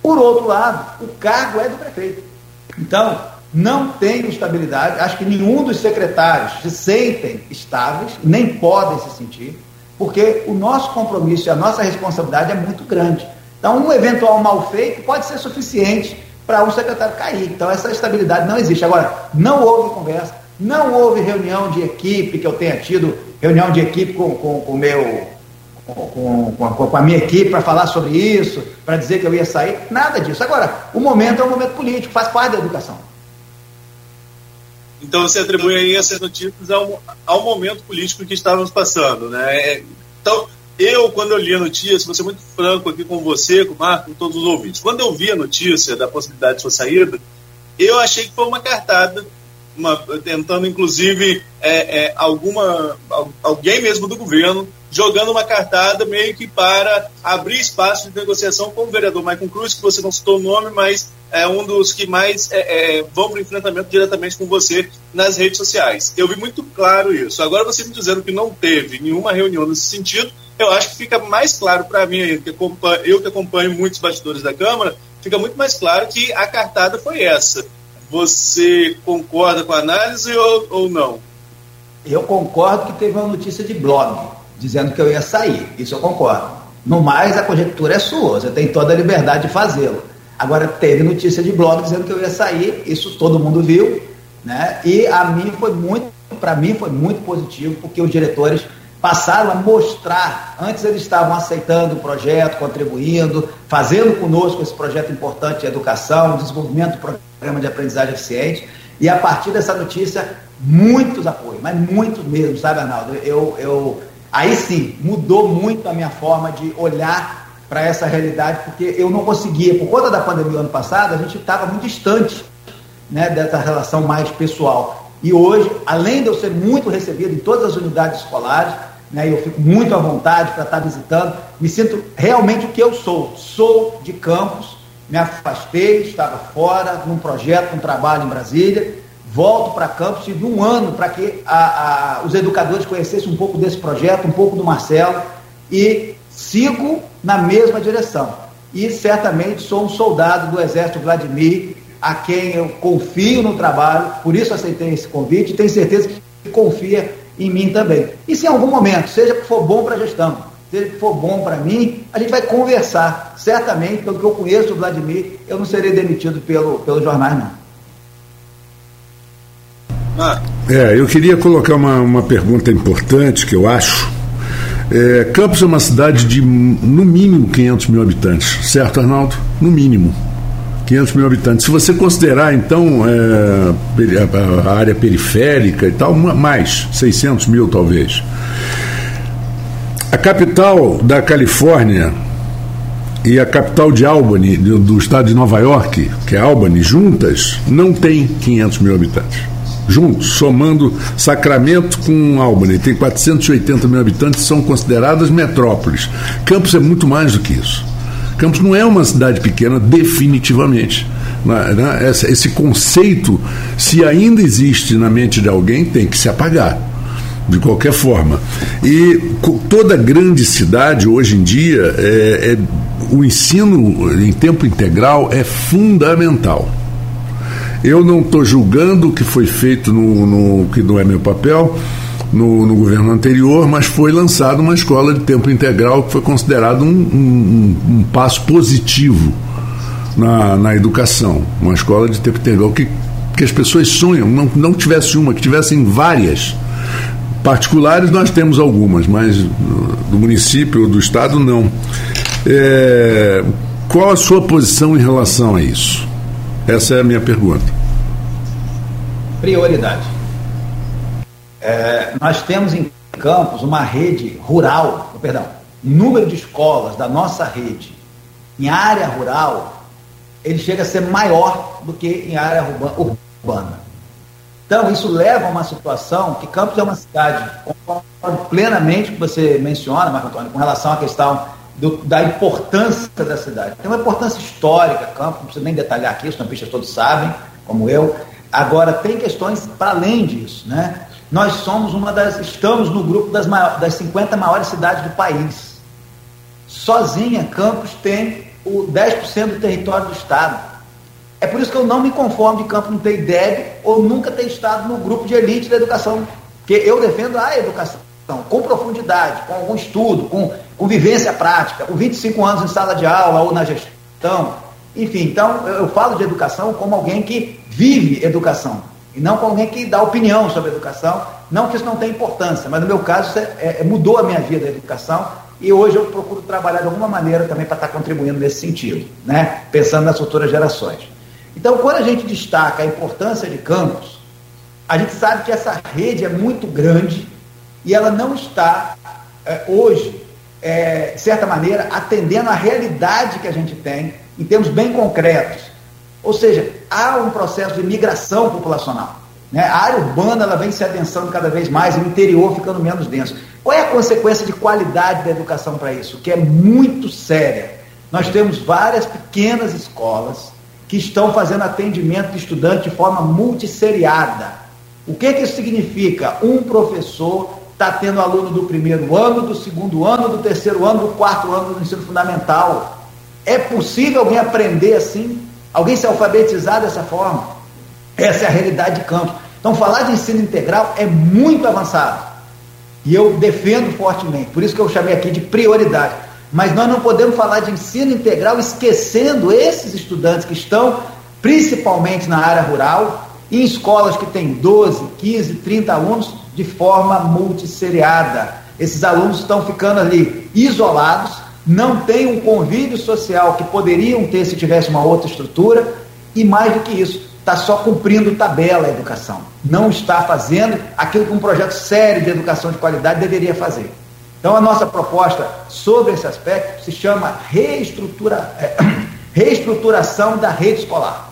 Por outro lado, o cargo é do prefeito. Então, não tem estabilidade, acho que nenhum dos secretários se sentem estáveis, nem podem se sentir, porque o nosso compromisso e a nossa responsabilidade é muito grande. Então, um eventual mal feito pode ser suficiente para um secretário cair. Então, essa estabilidade não existe. Agora, não houve conversa, não houve reunião de equipe que eu tenha tido, reunião de equipe com o com, meu. Com, com, com, a minha equipe para falar sobre isso, para dizer que eu ia sair, nada disso. Agora, o momento é um momento político, faz parte da educação. Então você atribui aí essas notícias ao, ao momento político que estávamos passando, né? Então, eu, quando eu li a notícia, vou ser muito franco aqui com você, com o Marco, com todos os ouvintes. Quando eu vi a notícia da possibilidade de sua saída, eu achei que foi uma cartada, uma, tentando inclusive é, é, alguma alguém mesmo do governo jogando uma cartada meio que para abrir espaço de negociação com o vereador Michael Cruz, que você não citou o nome, mas é um dos que mais é, é, vão para o enfrentamento diretamente com você nas redes sociais. Eu vi muito claro isso. Agora você me dizendo que não teve nenhuma reunião nesse sentido, eu acho que fica mais claro para mim, eu que, acompanho, eu que acompanho muitos bastidores da Câmara, fica muito mais claro que a cartada foi essa. Você concorda com a análise ou, ou não? Eu concordo que teve uma notícia de blog dizendo que eu ia sair. Isso eu concordo. No mais, a conjectura é sua, você tem toda a liberdade de fazê-lo. Agora, teve notícia de blog dizendo que eu ia sair, isso todo mundo viu, né? E a mim foi muito, para mim foi muito positivo, porque os diretores passaram a mostrar, antes eles estavam aceitando o projeto, contribuindo, fazendo conosco esse projeto importante de educação, desenvolvimento do programa de aprendizagem eficiente, e a partir dessa notícia, muitos apoios, mas muitos mesmo, sabe, Arnaldo? Eu, eu, aí sim, mudou muito a minha forma de olhar para essa realidade, porque eu não conseguia, por conta da pandemia ano passado, a gente estava muito distante né, dessa relação mais pessoal. E hoje, além de eu ser muito recebido em todas as unidades escolares, né, eu fico muito à vontade para estar visitando, me sinto realmente o que eu sou. Sou de campos, me afastei, estava fora, num projeto, num trabalho em Brasília, volto para campos, tive um ano para que a, a, os educadores conhecessem um pouco desse projeto, um pouco do Marcelo, e sigo na mesma direção. E certamente sou um soldado do Exército Vladimir, a quem eu confio no trabalho, por isso aceitei esse convite tenho certeza que confia em mim também. E se em algum momento, seja que for bom para a gestão, seja que for bom para mim, a gente vai conversar. Certamente, pelo que eu conheço o Vladimir, eu não serei demitido pelo, pelo jornal, não. É, eu queria colocar uma, uma pergunta importante que eu acho é, Campos é uma cidade de no mínimo 500 mil habitantes, certo, Arnaldo? No mínimo. 500 mil habitantes. Se você considerar, então, é, a área periférica e tal, mais, 600 mil talvez. A capital da Califórnia e a capital de Albany, do, do estado de Nova York, que é Albany, juntas, não tem 500 mil habitantes juntos, somando Sacramento com Albany, tem 480 mil habitantes, são consideradas metrópoles. Campos é muito mais do que isso. Campos não é uma cidade pequena, definitivamente. Né, né, esse conceito, se ainda existe na mente de alguém, tem que se apagar de qualquer forma. E toda grande cidade hoje em dia é, é, o ensino em tempo integral é fundamental. Eu não estou julgando o que foi feito no, no, que não é meu papel no, no, governo anterior, mas foi lançada uma escola de tempo integral que foi considerado um, um, um passo positivo na, na educação. Uma escola de tempo integral que, que as pessoas sonham, não, não tivesse uma, que tivessem várias. Particulares nós temos algumas, mas do município ou do estado não. É, qual a sua posição em relação a isso? Essa é a minha pergunta. Prioridade. É, nós temos em Campos uma rede rural, perdão, número de escolas da nossa rede em área rural, ele chega a ser maior do que em área urbana. Então, isso leva a uma situação que Campos é uma cidade, plenamente que você menciona, Marco Antônio, com relação à questão do, da importância da cidade. Tem uma importância histórica, Campos, não precisa nem detalhar aqui, os campistas todos sabem, como eu. Agora, tem questões para além disso, né? Nós somos uma das, estamos no grupo das, maiores, das 50 maiores cidades do país. Sozinha, Campos tem o 10% do território do Estado. É por isso que eu não me conformo de campo não ter IDEB ou nunca ter estado no grupo de elite da educação. Porque eu defendo a educação com profundidade, com algum estudo, com, com vivência prática, com 25 anos em sala de aula ou na gestão. Enfim, então eu falo de educação como alguém que vive educação e não como alguém que dá opinião sobre educação. Não que isso não tenha importância, mas no meu caso isso é, é, mudou a minha vida a educação e hoje eu procuro trabalhar de alguma maneira também para estar contribuindo nesse sentido, né? pensando nas futuras gerações. Então, quando a gente destaca a importância de campos, a gente sabe que essa rede é muito grande e ela não está é, hoje, é, de certa maneira, atendendo à realidade que a gente tem em termos bem concretos. Ou seja, há um processo de migração populacional. Né? A área urbana ela vem se adensando cada vez mais o interior ficando menos denso. Qual é a consequência de qualidade da educação para isso? Que é muito séria. Nós temos várias pequenas escolas que estão fazendo atendimento de estudante de forma multisseriada. O que, que isso significa? Um professor está tendo aluno do primeiro ano, do segundo ano, do terceiro ano, do quarto ano do ensino fundamental. É possível alguém aprender assim? Alguém se alfabetizar dessa forma? Essa é a realidade de campo. Então, falar de ensino integral é muito avançado. E eu defendo fortemente. Por isso que eu chamei aqui de prioridade. Mas nós não podemos falar de ensino integral esquecendo esses estudantes que estão principalmente na área rural, em escolas que têm 12, 15, 30 alunos, de forma multisseriada. Esses alunos estão ficando ali isolados, não têm um convívio social que poderiam ter se tivesse uma outra estrutura, e mais do que isso, está só cumprindo tabela a educação. Não está fazendo aquilo que um projeto sério de educação de qualidade deveria fazer. Então, a nossa proposta sobre esse aspecto se chama reestrutura, é, reestruturação da rede escolar.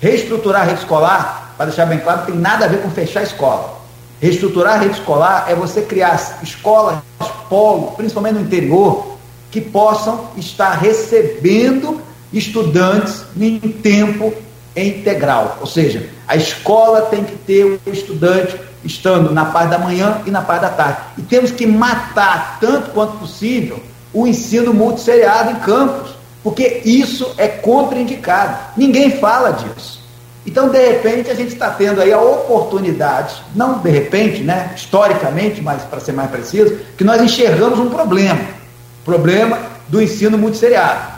Reestruturar a rede escolar, para deixar bem claro, tem nada a ver com fechar a escola. Reestruturar a rede escolar é você criar escolas, polo, principalmente no interior, que possam estar recebendo estudantes em tempo integral. Ou seja, a escola tem que ter o estudante estando na parte da manhã e na parte da tarde. E temos que matar, tanto quanto possível, o ensino multisseriado em campos, porque isso é contraindicado. Ninguém fala disso. Então, de repente, a gente está tendo aí a oportunidade, não de repente, né, historicamente, mas para ser mais preciso, que nós enxergamos um problema, problema do ensino multisseriado.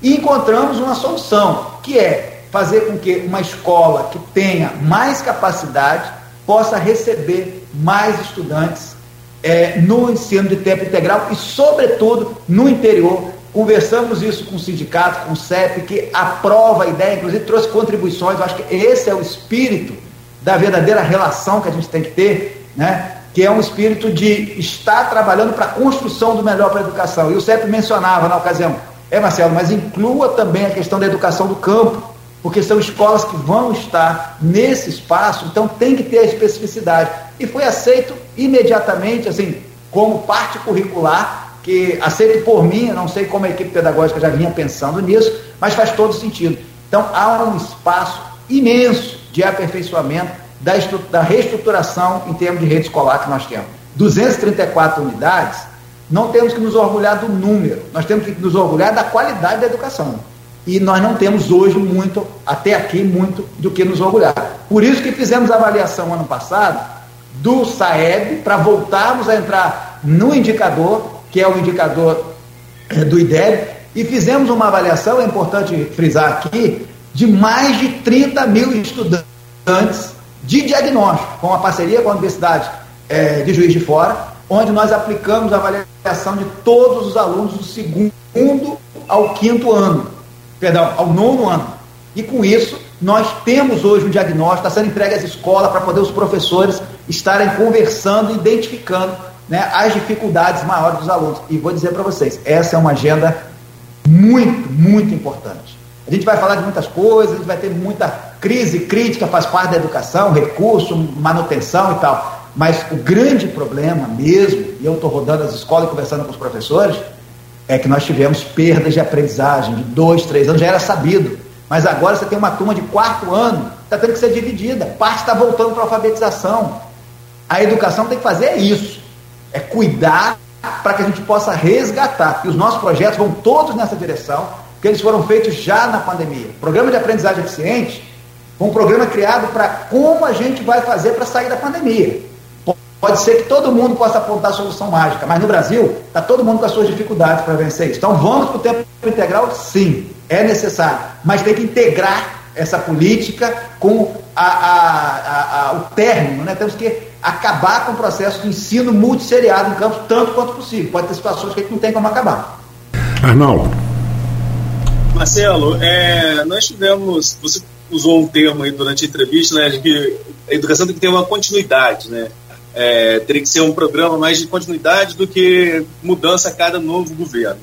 E encontramos uma solução, que é fazer com que uma escola que tenha mais capacidade possa receber mais estudantes é, no ensino de tempo integral e, sobretudo, no interior, Conversamos isso com o sindicato, com o CEP, que aprova a ideia, inclusive trouxe contribuições. Eu acho que esse é o espírito da verdadeira relação que a gente tem que ter, né? Que é um espírito de estar trabalhando para a construção do melhor para a educação. E o CEP mencionava na ocasião, é Marcelo, mas inclua também a questão da educação do campo, porque são escolas que vão estar nesse espaço, então tem que ter a especificidade. E foi aceito imediatamente, assim, como parte curricular que aceito por mim, não sei como a equipe pedagógica já vinha pensando nisso, mas faz todo sentido. Então há um espaço imenso de aperfeiçoamento da, da reestruturação em termos de rede escolar que nós temos. 234 unidades, não temos que nos orgulhar do número, nós temos que nos orgulhar da qualidade da educação. E nós não temos hoje muito, até aqui, muito do que nos orgulhar. Por isso que fizemos a avaliação ano passado do SAEB, para voltarmos a entrar no indicador que é o indicador é, do IDEB, e fizemos uma avaliação, é importante frisar aqui, de mais de 30 mil estudantes de diagnóstico, com a parceria com a Universidade é, de Juiz de Fora, onde nós aplicamos a avaliação de todos os alunos do segundo ao quinto ano, perdão, ao nono ano. E com isso, nós temos hoje um diagnóstico, está sendo entregue às escolas para poder os professores estarem conversando, identificando né, as dificuldades maiores dos alunos. E vou dizer para vocês, essa é uma agenda muito, muito importante. A gente vai falar de muitas coisas, a gente vai ter muita crise crítica, faz parte da educação, recurso, manutenção e tal. Mas o grande problema mesmo, e eu estou rodando as escolas e conversando com os professores, é que nós tivemos perdas de aprendizagem de dois, três anos, já era sabido. Mas agora você tem uma turma de quarto ano, está tendo que ser dividida, parte está voltando para a alfabetização. A educação tem que fazer isso é cuidar para que a gente possa resgatar. E os nossos projetos vão todos nessa direção porque eles foram feitos já na pandemia. Programa de aprendizagem eficiente um programa criado para como a gente vai fazer para sair da pandemia. Pode ser que todo mundo possa apontar a solução mágica, mas no Brasil está todo mundo com as suas dificuldades para vencer isso. Então vamos para o tempo integral? Sim, é necessário, mas tem que integrar essa política com a, a, a, o término. Né? Temos que acabar com o processo de ensino multisseriado em campos tanto quanto possível. Pode ter situações que a gente não tem como acabar. Arnaldo. Marcelo, é, nós tivemos, você usou um termo aí durante a entrevista, né, que a educação tem que ter uma continuidade, né? É, teria que ser um programa mais de continuidade do que mudança a cada novo governo.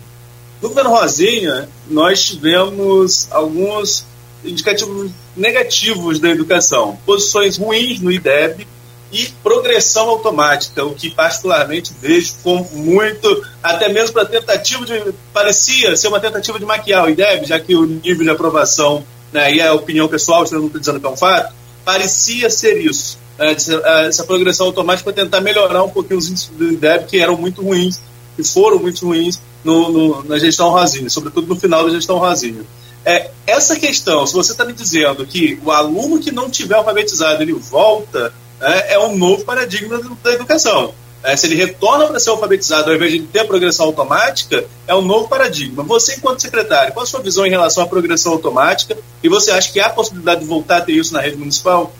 No governo Rosinha, nós tivemos alguns indicativos negativos da educação, posições ruins no IDEB e progressão automática, o que particularmente vejo como muito, até mesmo para tentativa de, parecia ser uma tentativa de maquiar o IDEB, já que o nível de aprovação, né, e a opinião pessoal, não estou dizendo que é um fato, parecia ser isso é, é, essa progressão automática para tentar melhorar um pouquinho os índices do IDEB, que eram muito ruins, que foram muito ruins no, no, na gestão Rosinha, sobretudo no final da gestão Rosinha. É, essa questão, se você está me dizendo que o aluno que não tiver alfabetizado ele volta, é, é um novo paradigma da educação. É, se ele retorna para ser alfabetizado ao invés de ter a progressão automática, é um novo paradigma. Você, enquanto secretário, qual a sua visão em relação à progressão automática? E você acha que há possibilidade de voltar a ter isso na rede municipal?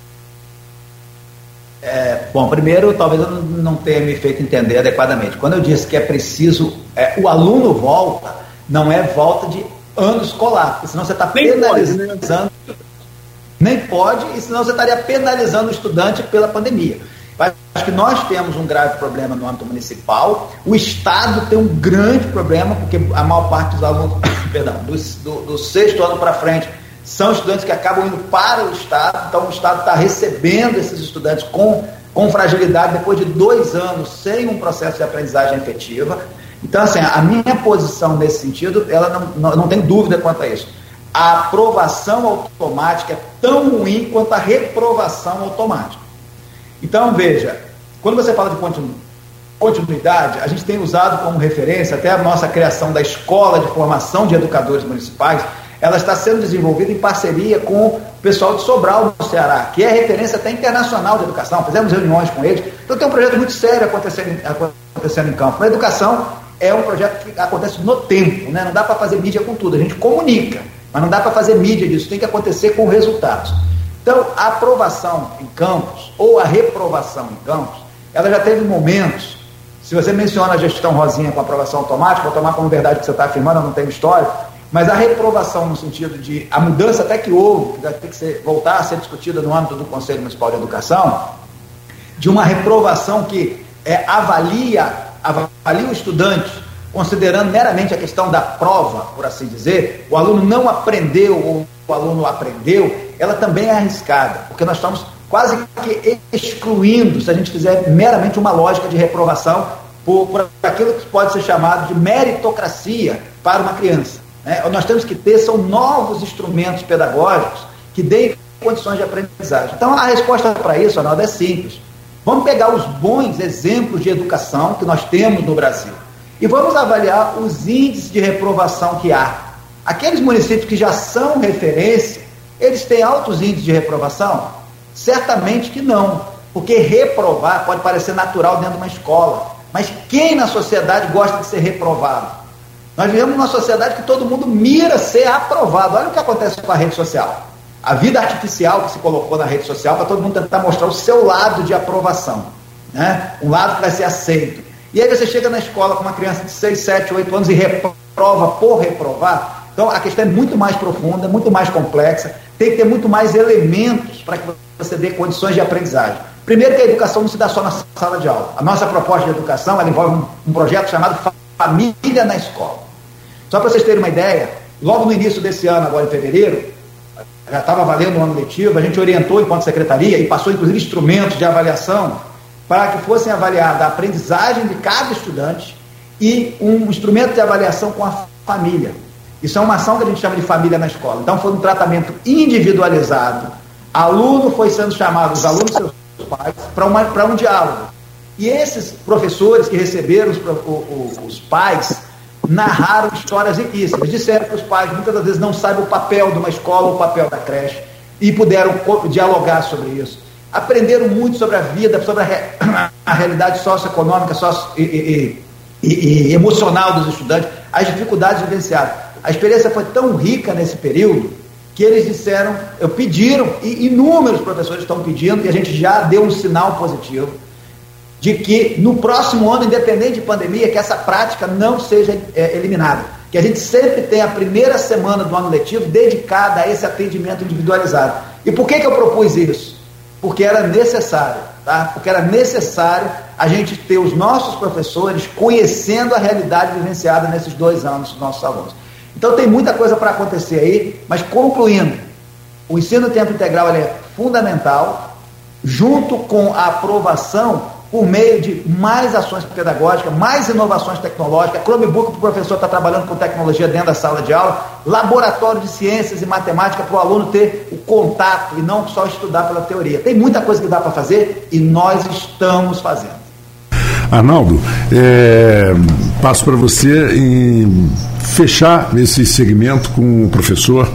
É, bom, primeiro, talvez eu não tenha me feito entender adequadamente. Quando eu disse que é preciso, é, o aluno volta, não é volta de ano escolar, porque senão você está penalizando. Pode, né? Nem pode, e senão você estaria penalizando o estudante pela pandemia. Acho que nós temos um grave problema no âmbito municipal, o Estado tem um grande problema, porque a maior parte dos alunos, perdão, do, do, do sexto ano para frente, são estudantes que acabam indo para o Estado, então o Estado está recebendo esses estudantes com, com fragilidade depois de dois anos sem um processo de aprendizagem efetiva. Então, assim, a minha posição nesse sentido, ela não, não, não tem dúvida quanto a isso. A aprovação automática é tão ruim quanto a reprovação automática. Então, veja, quando você fala de continuidade, a gente tem usado como referência até a nossa criação da Escola de Formação de Educadores Municipais, ela está sendo desenvolvida em parceria com o pessoal de Sobral, no Ceará, que é referência até internacional de educação. Fizemos reuniões com eles. Então tem um projeto muito sério acontecendo, acontecendo em campo. A educação é um projeto que acontece no tempo, né? não dá para fazer mídia com tudo. A gente comunica, mas não dá para fazer mídia disso, tem que acontecer com resultados. Então, a aprovação em campos, ou a reprovação em campos, ela já teve momentos. Se você menciona a gestão Rosinha com aprovação automática, vou tomar como verdade que você está afirmando, não tem história, mas a reprovação no sentido de a mudança até que houve, que vai ter que ser, voltar a ser discutida no âmbito do Conselho Municipal de Educação, de uma reprovação que é, avalia, avalia o estudante, considerando meramente a questão da prova, por assim dizer, o aluno não aprendeu ou o aluno aprendeu, ela também é arriscada, porque nós estamos quase que excluindo, se a gente fizer meramente uma lógica de reprovação, por, por aquilo que pode ser chamado de meritocracia para uma criança. Né? Nós temos que ter são novos instrumentos pedagógicos que deem condições de aprendizagem. Então a resposta para isso, Arnaldo, é simples. Vamos pegar os bons exemplos de educação que nós temos no Brasil e vamos avaliar os índices de reprovação que há. Aqueles municípios que já são referência, eles têm altos índices de reprovação? Certamente que não, porque reprovar pode parecer natural dentro de uma escola, mas quem na sociedade gosta de ser reprovado? Nós vivemos numa sociedade que todo mundo mira ser aprovado. Olha o que acontece com a rede social. A vida artificial que se colocou na rede social para todo mundo tentar mostrar o seu lado de aprovação. Né? Um lado que vai ser aceito. E aí você chega na escola com uma criança de 6, 7, 8 anos e reprova por reprovar. Então a questão é muito mais profunda, muito mais complexa. Tem que ter muito mais elementos para que você dê condições de aprendizagem. Primeiro que a educação não se dá só na sala de aula. A nossa proposta de educação envolve um, um projeto chamado Família na Escola. Só para vocês terem uma ideia, logo no início desse ano, agora em fevereiro, já estava valendo o ano letivo, a gente orientou enquanto secretaria e passou inclusive instrumentos de avaliação para que fossem avaliadas a aprendizagem de cada estudante e um instrumento de avaliação com a família. Isso é uma ação que a gente chama de família na escola. Então foi um tratamento individualizado. Aluno foi sendo chamado, os alunos e seus pais, para um diálogo. E esses professores que receberam os, os, os pais narraram histórias riquíssimas. Disseram que os pais muitas das vezes não sabem o papel de uma escola ou o papel da creche e puderam dialogar sobre isso. Aprenderam muito sobre a vida, sobre a, re... a realidade socioeconômica socio... E, e, e, e, emocional dos estudantes, as dificuldades vivenciadas. A experiência foi tão rica nesse período que eles disseram, eu pediram, e inúmeros professores estão pedindo, e a gente já deu um sinal positivo, de que no próximo ano, independente de pandemia, que essa prática não seja é, eliminada. Que a gente sempre tenha a primeira semana do ano letivo dedicada a esse atendimento individualizado. E por que, que eu propus isso? Porque era necessário, tá? Porque era necessário a gente ter os nossos professores conhecendo a realidade vivenciada nesses dois anos dos nossos alunos. Então tem muita coisa para acontecer aí, mas concluindo, o ensino tempo integral é fundamental, junto com a aprovação por meio de mais ações pedagógicas, mais inovações tecnológicas, Chromebook para o professor estar tá trabalhando com tecnologia dentro da sala de aula, laboratório de ciências e matemática para o aluno ter o contato e não só estudar pela teoria. Tem muita coisa que dá para fazer e nós estamos fazendo. Arnaldo, é, passo para você em fechar esse segmento com o professor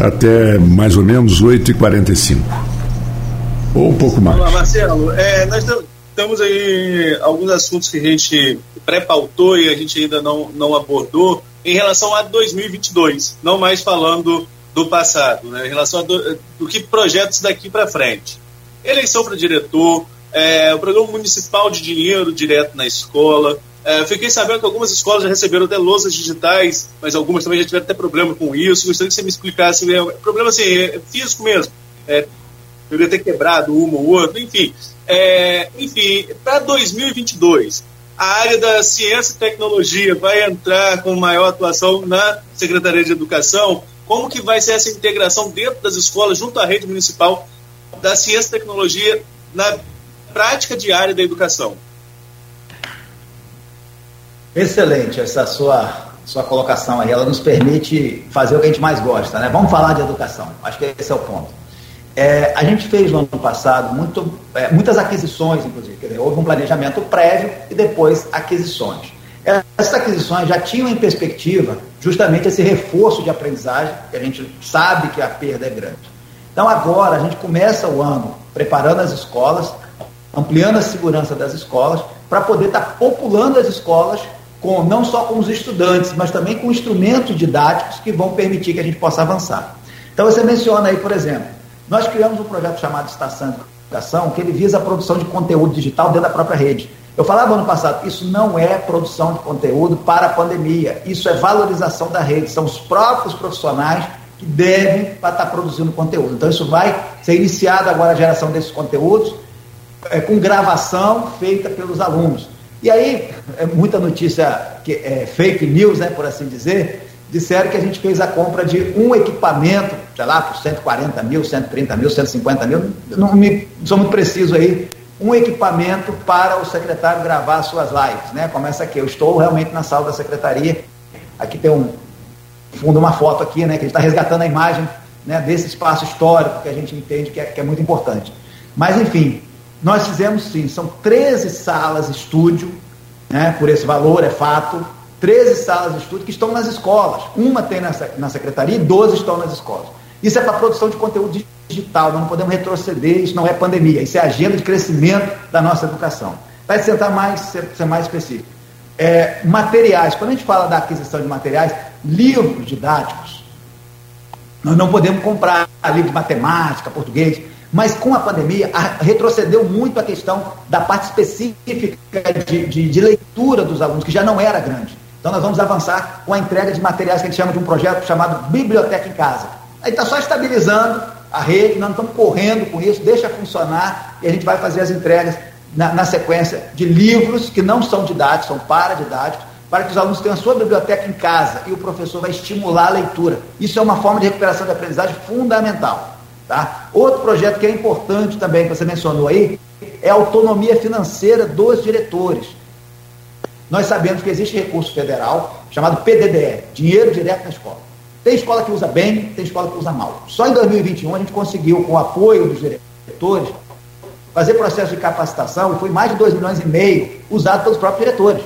até mais ou menos 8h45. Ou um pouco mais. Olá, Marcelo. É, nós temos aí alguns assuntos que a gente pré-pautou e a gente ainda não, não abordou em relação a 2022, não mais falando do passado, né? em relação a do, do que projetos daqui para frente. Eleição para diretor, é, o programa municipal de dinheiro direto na escola. É, fiquei sabendo que algumas escolas já receberam até digitais, mas algumas também já tiveram até problema com isso. Gostaria que você me explicasse. É, problema assim, é físico mesmo. É, deveria ter quebrado uma ou outra, enfim. É, enfim, para 2022, a área da ciência e tecnologia vai entrar com maior atuação na Secretaria de Educação. Como que vai ser essa integração dentro das escolas, junto à rede municipal, da ciência e tecnologia na prática diária da educação. Excelente essa sua, sua colocação aí. Ela nos permite fazer o que a gente mais gosta, né? Vamos falar de educação. Acho que esse é o ponto. É, a gente fez no ano passado muito, é, muitas aquisições, inclusive. Dizer, houve um planejamento prévio e depois aquisições. Essas aquisições já tinham em perspectiva justamente esse reforço de aprendizagem, que a gente sabe que a perda é grande. Então agora a gente começa o ano preparando as escolas ampliando a segurança das escolas, para poder estar tá populando as escolas com não só com os estudantes, mas também com instrumentos didáticos que vão permitir que a gente possa avançar. Então você menciona aí, por exemplo, nós criamos um projeto chamado Estação de Educação, que ele visa a produção de conteúdo digital dentro da própria rede. Eu falava ano passado, isso não é produção de conteúdo para a pandemia, isso é valorização da rede, são os próprios profissionais que devem estar tá produzindo conteúdo. Então isso vai ser iniciado agora a geração desses conteúdos, é, com gravação feita pelos alunos. E aí, é muita notícia, que é fake news, né, por assim dizer, disseram que a gente fez a compra de um equipamento, sei lá, por 140 mil, 130 mil, 150 mil, não me, sou muito preciso aí, um equipamento para o secretário gravar suas lives, né? Começa aqui, eu estou realmente na sala da secretaria, aqui tem um fundo uma foto aqui, né, que ele está resgatando a imagem né, desse espaço histórico que a gente entende que é, que é muito importante. Mas, enfim, nós fizemos sim, são 13 salas estúdio, né, por esse valor, é fato, 13 salas de estúdio que estão nas escolas. Uma tem na, na secretaria e 12 estão nas escolas. Isso é para produção de conteúdo digital, nós não podemos retroceder, isso não é pandemia, isso é agenda de crescimento da nossa educação. Vai sentar mais, ser, ser mais específico. É, materiais, quando a gente fala da aquisição de materiais, livros didáticos, nós não podemos comprar livro de matemática, português, mas com a pandemia, a, retrocedeu muito a questão da parte específica de, de, de, leitura dos alunos, que já não era grande. Então, nós vamos avançar com a entrega de materiais que a gente chama de um projeto chamado Biblioteca em Casa. Aí está só estabilizando a rede, nós não estamos correndo com isso, deixa funcionar e a gente vai fazer as entregas na, na sequência de livros que não são didáticos, são paradidáticos, para que os alunos tenham a sua biblioteca em casa e o professor vai estimular a leitura. Isso é uma forma de recuperação de aprendizagem fundamental. Tá? Outro projeto que é importante também, que você mencionou aí, é a autonomia financeira dos diretores. Nós sabemos que existe recurso federal chamado PDDE, dinheiro direto na escola. Tem escola que usa bem, tem escola que usa mal. Só em 2021 a gente conseguiu, com o apoio dos diretores, fazer processo de capacitação e foi mais de 2 milhões e meio usado pelos próprios diretores.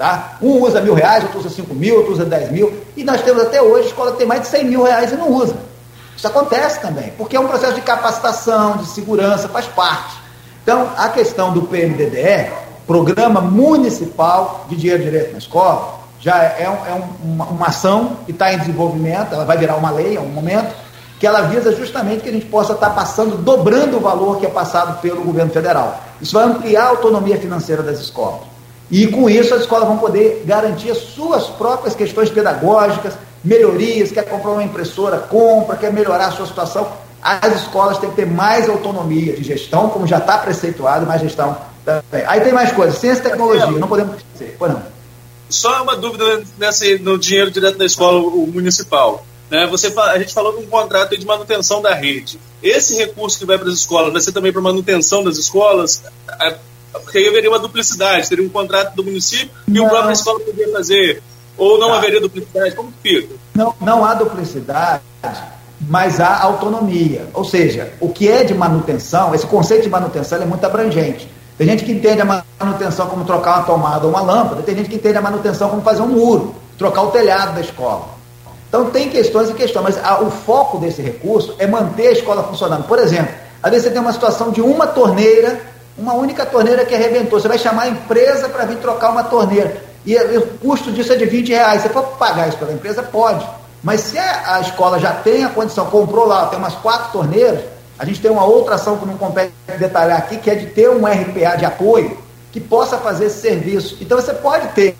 Tá? Um usa mil reais, outro usa cinco mil, outro usa dez mil. E nós temos até hoje escola que tem mais de cem mil reais e não usa. Isso acontece também, porque é um processo de capacitação, de segurança, faz parte. Então, a questão do PMDDE, Programa Municipal de Dinheiro Direito na Escola, já é, é um, uma, uma, ação que está em desenvolvimento, ela vai virar uma lei a um momento, que ela visa justamente que a gente possa estar tá passando, dobrando o valor que é passado pelo governo federal. Isso vai ampliar a autonomia financeira das escolas. E com isso as escolas vão poder garantir as suas próprias questões pedagógicas, melhorias, quer comprar uma impressora, compra, quer melhorar a sua situação. As escolas têm que ter mais autonomia de gestão, como já está preceituado, mais gestão também. Aí tem mais coisas, ciência e tecnologia, não podemos esquecer. Pois não. Só uma dúvida nessa, no dinheiro direto da escola municipal. Né? Você, a gente falou de um contrato de manutenção da rede. Esse recurso que vai para as escolas vai ser também para manutenção das escolas? Porque aí haveria uma duplicidade, teria um contrato do município não. e o próprio escola poderia fazer. Ou não tá. haveria duplicidade? Como que fica? Não, não há duplicidade, mas há autonomia. Ou seja, o que é de manutenção, esse conceito de manutenção é muito abrangente. Tem gente que entende a manutenção como trocar uma tomada ou uma lâmpada, tem gente que entende a manutenção como fazer um muro, trocar o telhado da escola. Então tem questões e questões, mas a, o foco desse recurso é manter a escola funcionando. Por exemplo, às vezes você tem uma situação de uma torneira, uma única torneira que arrebentou, você vai chamar a empresa para vir trocar uma torneira. E, e o custo disso é de 20 reais. Você for pagar isso pela empresa, pode. Mas se a, a escola já tem a condição, comprou lá, tem umas quatro torneiras, a gente tem uma outra ação que não compete detalhar aqui, que é de ter um RPA de apoio que possa fazer esse serviço. Então você pode ter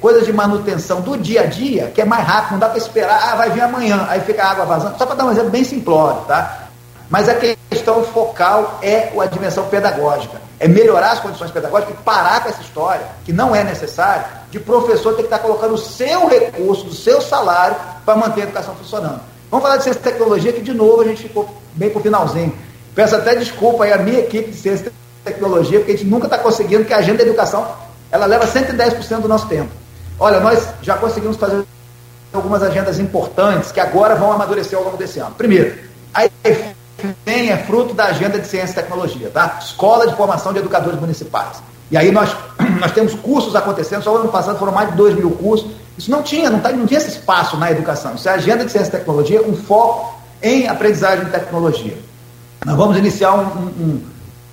coisas de manutenção do dia a dia, que é mais rápido, não dá para esperar, ah, vai vir amanhã, aí fica a água vazando. Só para dar um exemplo bem simplório, tá? Mas a questão focal é a dimensão pedagógica. É melhorar as condições pedagógicas e parar com essa história, que não é necessário, de professor ter que estar colocando o seu recurso, do seu salário, para manter a educação funcionando. Vamos falar de ciência e tecnologia, que de novo a gente ficou bem para o finalzinho. Peço até desculpa aí à minha equipe de ciência e tecnologia, porque a gente nunca está conseguindo, que a agenda da educação ela leva 110% do nosso tempo. Olha, nós já conseguimos fazer algumas agendas importantes que agora vão amadurecer ao longo desse ano. Primeiro, a EFEM é fruto da agenda de ciência e tecnologia, tá? Escola de Formação de Educadores Municipais. E aí nós, nós temos cursos acontecendo, só no ano passado foram mais de 2 mil cursos. Isso não tinha, não, tá, não tinha esse espaço na educação. Isso é agenda de ciência e tecnologia, um foco em aprendizagem de tecnologia. Nós vamos iniciar um, um,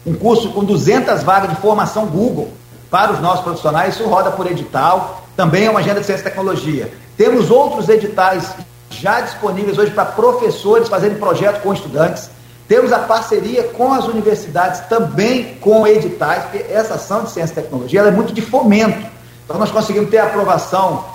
um curso com 200 vagas de formação Google para os nossos profissionais, isso roda por edital, também é uma agenda de ciência e tecnologia. Temos outros editais já disponíveis hoje para professores fazerem projeto com estudantes. Temos a parceria com as universidades, também com editais, porque essa ação de ciência e tecnologia é muito de fomento. Então nós conseguimos ter a aprovação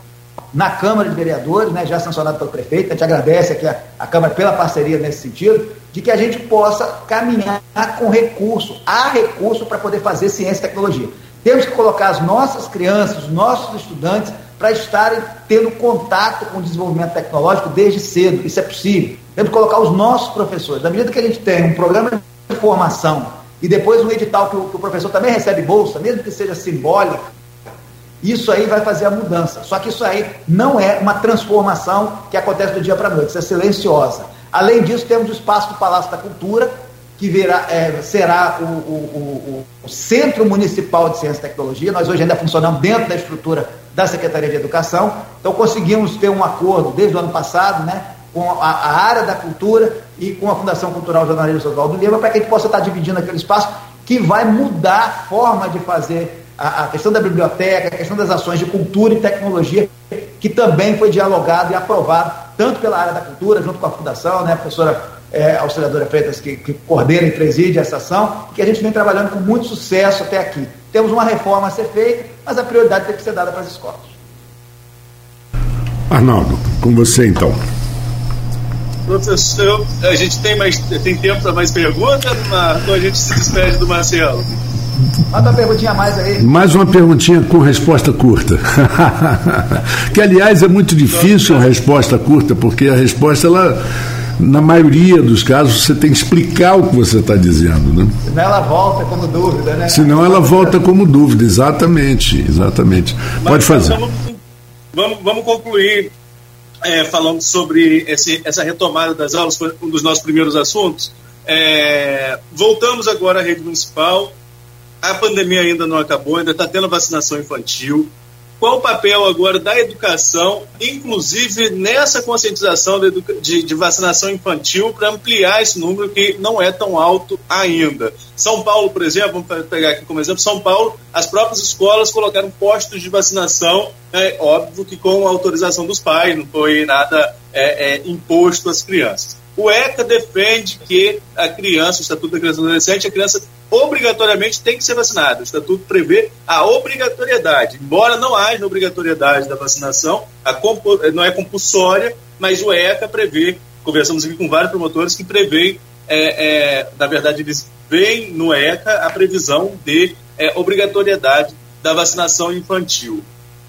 na Câmara de Vereadores, né, já sancionado pelo prefeito, a gente agradece aqui a, a Câmara pela parceria nesse sentido, de que a gente possa caminhar com recurso, há recurso para poder fazer ciência e tecnologia. Temos que colocar as nossas crianças, os nossos estudantes, para estarem tendo contato com o desenvolvimento tecnológico desde cedo. Isso é possível. Temos que colocar os nossos professores. Da medida que a gente tem um programa de formação e depois um edital que o, que o professor também recebe bolsa, mesmo que seja simbólica, isso aí vai fazer a mudança. Só que isso aí não é uma transformação que acontece do dia para a noite, isso é silenciosa. Além disso, temos o espaço do Palácio da Cultura, que virá, é, será o, o, o, o, Centro Municipal de Ciência e Tecnologia. Nós hoje ainda funcionamos dentro da estrutura da Secretaria de Educação, então conseguimos ter um acordo desde o ano passado, né, com a, a área da cultura e com a Fundação Cultural Jornalista Oswaldo Lima, para que a gente possa estar dividindo aquele espaço que vai mudar a forma de fazer a, a questão da biblioteca, a questão das ações de cultura e tecnologia, que também foi dialogado e aprovado, tanto pela área da cultura, junto com a Fundação, né, a professora é, Auxiliadora Freitas, que, que coordena e preside essa ação, que a gente vem trabalhando com muito sucesso até aqui. Temos uma reforma a ser feita, mas a prioridade tem que ser dada para as escolas. Arnaldo, com você então. Professor, a gente tem, mais, tem tempo para mais perguntas, ou a gente se despede do Marcelo? Manda uma perguntinha a mais aí. Mais uma perguntinha com resposta curta. que, aliás, é muito difícil a resposta curta, porque a resposta, ela, na maioria dos casos, você tem que explicar o que você está dizendo. Né? Senão ela volta como dúvida, né? Senão ela volta como dúvida, exatamente. exatamente. Mas, Pode fazer. Vamos, vamos, vamos concluir é, falando sobre esse, essa retomada das aulas, foi um dos nossos primeiros assuntos. É, voltamos agora à rede municipal a pandemia ainda não acabou, ainda está tendo vacinação infantil. qual o papel agora da educação, inclusive nessa conscientização de, de, de vacinação infantil, para ampliar esse número que não é tão alto ainda. São Paulo, por exemplo, vamos pegar aqui como exemplo, São Paulo, as próprias escolas colocaram postos de vacinação, é óbvio que com autorização dos pais, não foi nada é, é, imposto às crianças. O ECA defende que a criança, o Estatuto da Criança e Adolescente, a criança obrigatoriamente tem que ser vacinada. O Estatuto prevê a obrigatoriedade. Embora não haja obrigatoriedade da vacinação, não é compulsória, mas o ECA prevê, conversamos aqui com vários promotores que prevê, é, é, na verdade, eles veem no ECA a previsão de é, obrigatoriedade da vacinação infantil.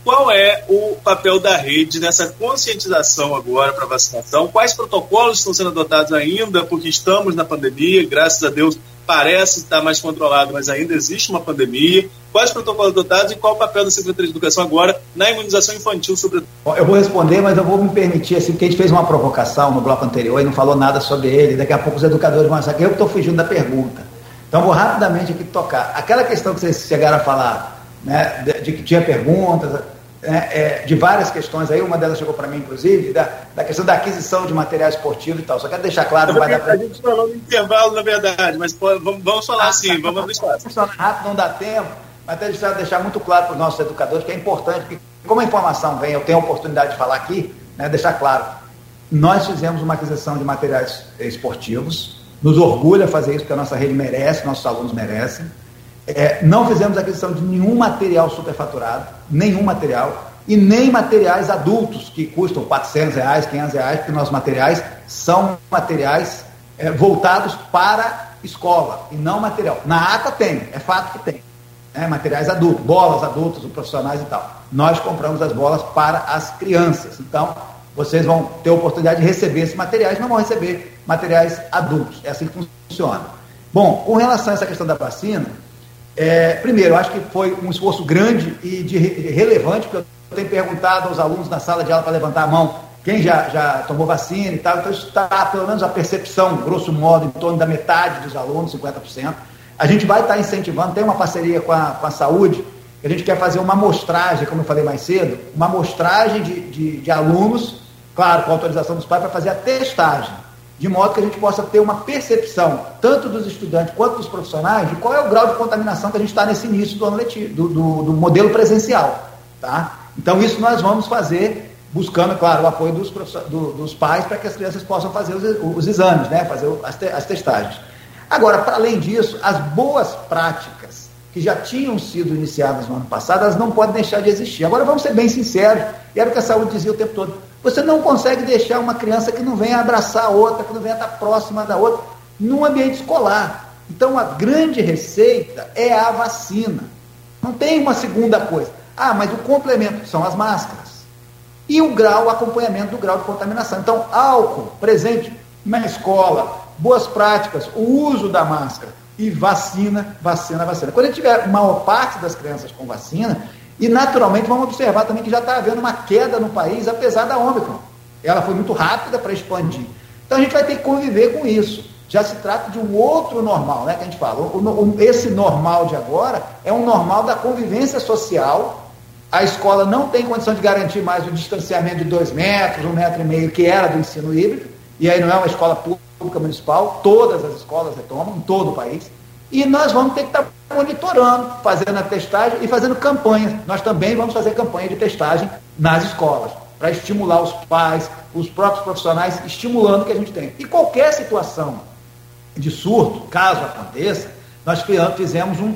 Qual é o papel da rede nessa conscientização agora para vacinação? Quais protocolos estão sendo adotados ainda? Porque estamos na pandemia, graças a Deus parece estar mais controlado, mas ainda existe uma pandemia. Quais protocolos adotados e qual o papel da Secretaria de Educação agora na imunização infantil, sobretudo? Eu vou responder, mas eu vou me permitir, assim, porque a gente fez uma provocação no bloco anterior e não falou nada sobre ele. Daqui a pouco os educadores vão achar que eu estou fugindo da pergunta. Então, vou rapidamente aqui tocar. Aquela questão que vocês chegaram a falar, né, de, de que tinha perguntas, né, é, de várias questões aí, uma delas chegou para mim, inclusive, da, da questão da aquisição de material esportivo e tal. Só quero deixar claro, não vai dar pra... A gente falou no intervalo, na verdade, mas pô, vamos, vamos falar ah, assim, tá, vamos abrir espaço. Rápido, não dá tempo, mas até deixar, deixar muito claro para os nossos educadores que é importante, que como a informação vem, eu tenho a oportunidade de falar aqui, né, deixar claro, nós fizemos uma aquisição de materiais esportivos, nos orgulha fazer isso, porque a nossa rede merece, nossos alunos merecem, é, não fizemos aquisição de nenhum material superfaturado, nenhum material, e nem materiais adultos, que custam 400 reais, 500 reais, porque nossos materiais são materiais é, voltados para escola, e não material. Na ata tem, é fato que tem. Né, materiais adultos, bolas adultas, profissionais e tal. Nós compramos as bolas para as crianças. Então, vocês vão ter a oportunidade de receber esses materiais, não vão receber materiais adultos. É assim que funciona. Bom, com relação a essa questão da vacina, é, primeiro, acho que foi um esforço grande e de, relevante, porque eu tenho perguntado aos alunos na sala de aula para levantar a mão quem já, já tomou vacina e tal, então isso está, pelo menos, a percepção, grosso modo, em torno da metade dos alunos, 50%. A gente vai estar tá incentivando, tem uma parceria com a, com a saúde, a gente quer fazer uma amostragem, como eu falei mais cedo, uma amostragem de, de, de alunos, claro, com autorização dos pais, para fazer a testagem de modo que a gente possa ter uma percepção, tanto dos estudantes quanto dos profissionais, de qual é o grau de contaminação que a gente está nesse início do ano letivo, do, do, do, modelo presencial. Tá? Então, isso nós vamos fazer, buscando, claro, o apoio dos, do, dos pais para que as crianças possam fazer os, os exames, né? fazer as, te, as testagens. Agora, para além disso, as boas práticas que já tinham sido iniciadas no ano passado, elas não podem deixar de existir. Agora, vamos ser bem sinceros, e era o que a saúde dizia o tempo todo você não consegue deixar uma criança que não venha abraçar a outra, que não venha estar próxima da outra, num ambiente escolar. Então, a grande receita é a vacina. Não tem uma segunda coisa. Ah, mas o complemento são as máscaras. E o grau, o acompanhamento do grau de contaminação. Então, álcool presente na escola, boas práticas, o uso da máscara e vacina, vacina, vacina. Quando a gente tiver maior parte das crianças com vacina, e, naturalmente, vamos observar também que já está havendo uma queda no país, apesar da Ômicron. Ela foi muito rápida para expandir. Então, a gente vai ter que conviver com isso. Já se trata de um outro normal, né, que a gente fala. Esse normal de agora é um normal da convivência social. A escola não tem condição de garantir mais o distanciamento de dois metros, um metro e meio, que era do ensino híbrido. E aí não é uma escola pública municipal, todas as escolas retomam, em todo o país. E nós vamos ter que estar monitorando, fazendo a testagem e fazendo campanha. Nós também vamos fazer campanha de testagem nas escolas, para estimular os pais, os próprios profissionais, estimulando o que a gente tem. E qualquer situação de surto, caso aconteça, nós fizemos um,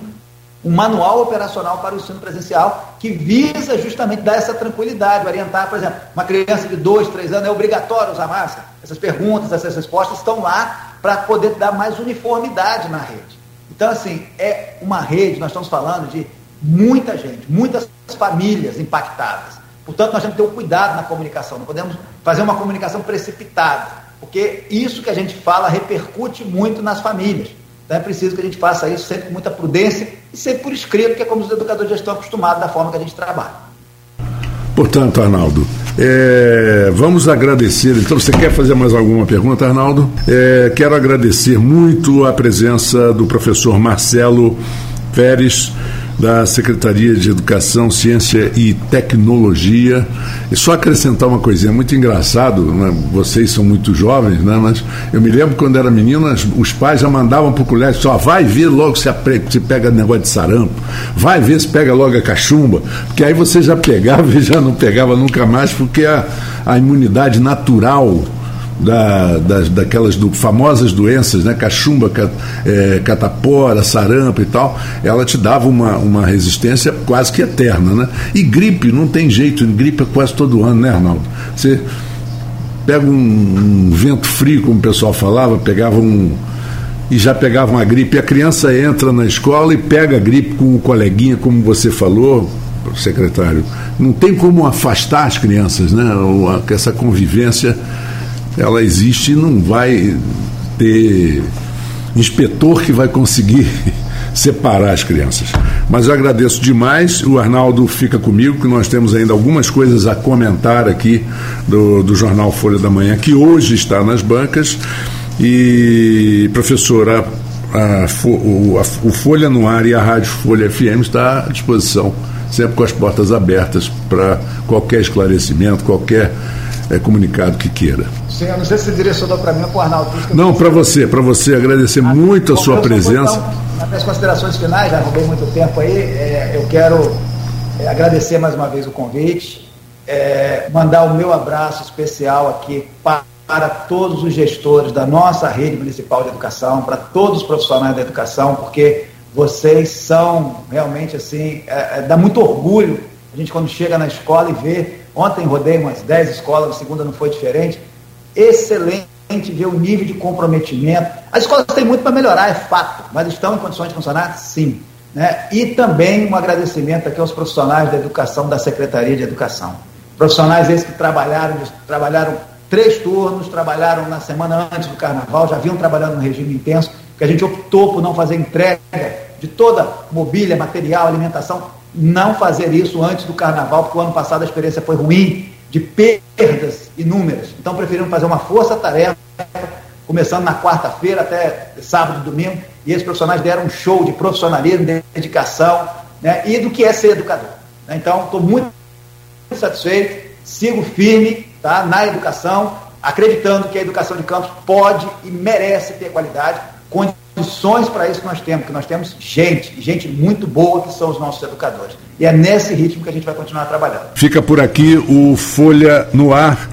um manual operacional para o ensino presencial que visa justamente dar essa tranquilidade, orientar, por exemplo, uma criança de 2, 3 anos é obrigatório usar máscara? Essas perguntas, essas respostas estão lá para poder dar mais uniformidade na rede. Então, assim, é uma rede, nós estamos falando de muita gente, muitas famílias impactadas. Portanto, nós temos que ter um cuidado na comunicação, não podemos fazer uma comunicação precipitada, porque isso que a gente fala repercute muito nas famílias. Então é preciso que a gente faça isso sempre com muita prudência e sempre por escrito, que é como os educadores já estão acostumados da forma que a gente trabalha. Portanto, Arnaldo, é, vamos agradecer. Então, você quer fazer mais alguma pergunta, Arnaldo? É, quero agradecer muito a presença do professor Marcelo Pérez, da Secretaria de Educação, Ciência e Tecnologia. E só acrescentar uma coisinha muito engraçado, né? vocês são muito jovens, né? mas eu me lembro quando era menino, os pais já mandavam para o colégio, só vai ver logo se, se pega negócio de sarampo, vai ver se pega logo a cachumba, porque aí você já pegava e já não pegava nunca mais, porque a, a imunidade natural da, das, daquelas do, famosas doenças, né, cachumba, cat, é, catapora, sarampo e tal, ela te dava uma, uma resistência quase que eterna. Né? E gripe, não tem jeito, gripe é quase todo ano, né, Arnaldo? Você pega um, um vento frio, como o pessoal falava, pegava um. E já pegava uma gripe. E a criança entra na escola e pega a gripe com o coleguinha, como você falou, secretário. Não tem como afastar as crianças, né? Essa convivência ela existe e não vai ter inspetor que vai conseguir separar as crianças. Mas eu agradeço demais. O Arnaldo fica comigo, que nós temos ainda algumas coisas a comentar aqui do, do jornal Folha da Manhã, que hoje está nas bancas. E, professora, a, o, a, o Folha no Ar e a Rádio Folha FM está à disposição, sempre com as portas abertas para qualquer esclarecimento, qualquer é, comunicado que queira. Sim, eu não sei se direcionou para mim ou para o Arnaldo. Não, para você, para você, agradecer muito a sua presença. Então, nas considerações finais, já roubei muito tempo aí, é, eu quero é, agradecer mais uma vez o convite, é, mandar o meu abraço especial aqui para, para todos os gestores da nossa rede municipal de educação, para todos os profissionais da educação, porque vocês são realmente assim, é, é, dá muito orgulho a gente quando chega na escola e vê Ontem rodei umas 10 escolas, segunda não foi diferente. Excelente ver o nível de comprometimento. As escolas têm muito para melhorar, é fato, mas estão em condições de funcionar? Sim. Né? E também um agradecimento aqui aos profissionais da educação da Secretaria de Educação. Profissionais esses que trabalharam, trabalharam três turnos, trabalharam na semana antes do carnaval, já vinham trabalhando no regime intenso, que a gente optou por não fazer entrega de toda mobília, material, alimentação não fazer isso antes do carnaval, porque o ano passado a experiência foi ruim, de perdas inúmeras. Então preferimos fazer uma força-tarefa, começando na quarta-feira até sábado domingo, e esses profissionais deram um show de profissionalismo, de dedicação, né, e do que é ser educador. Né? Então, estou muito satisfeito, sigo firme tá, na educação, acreditando que a educação de campos pode e merece ter qualidade, condições para isso que nós temos, que nós temos gente, gente muito boa que são os nossos educadores. E é nesse ritmo que a gente vai continuar trabalhando. Fica por aqui o Folha no Ar.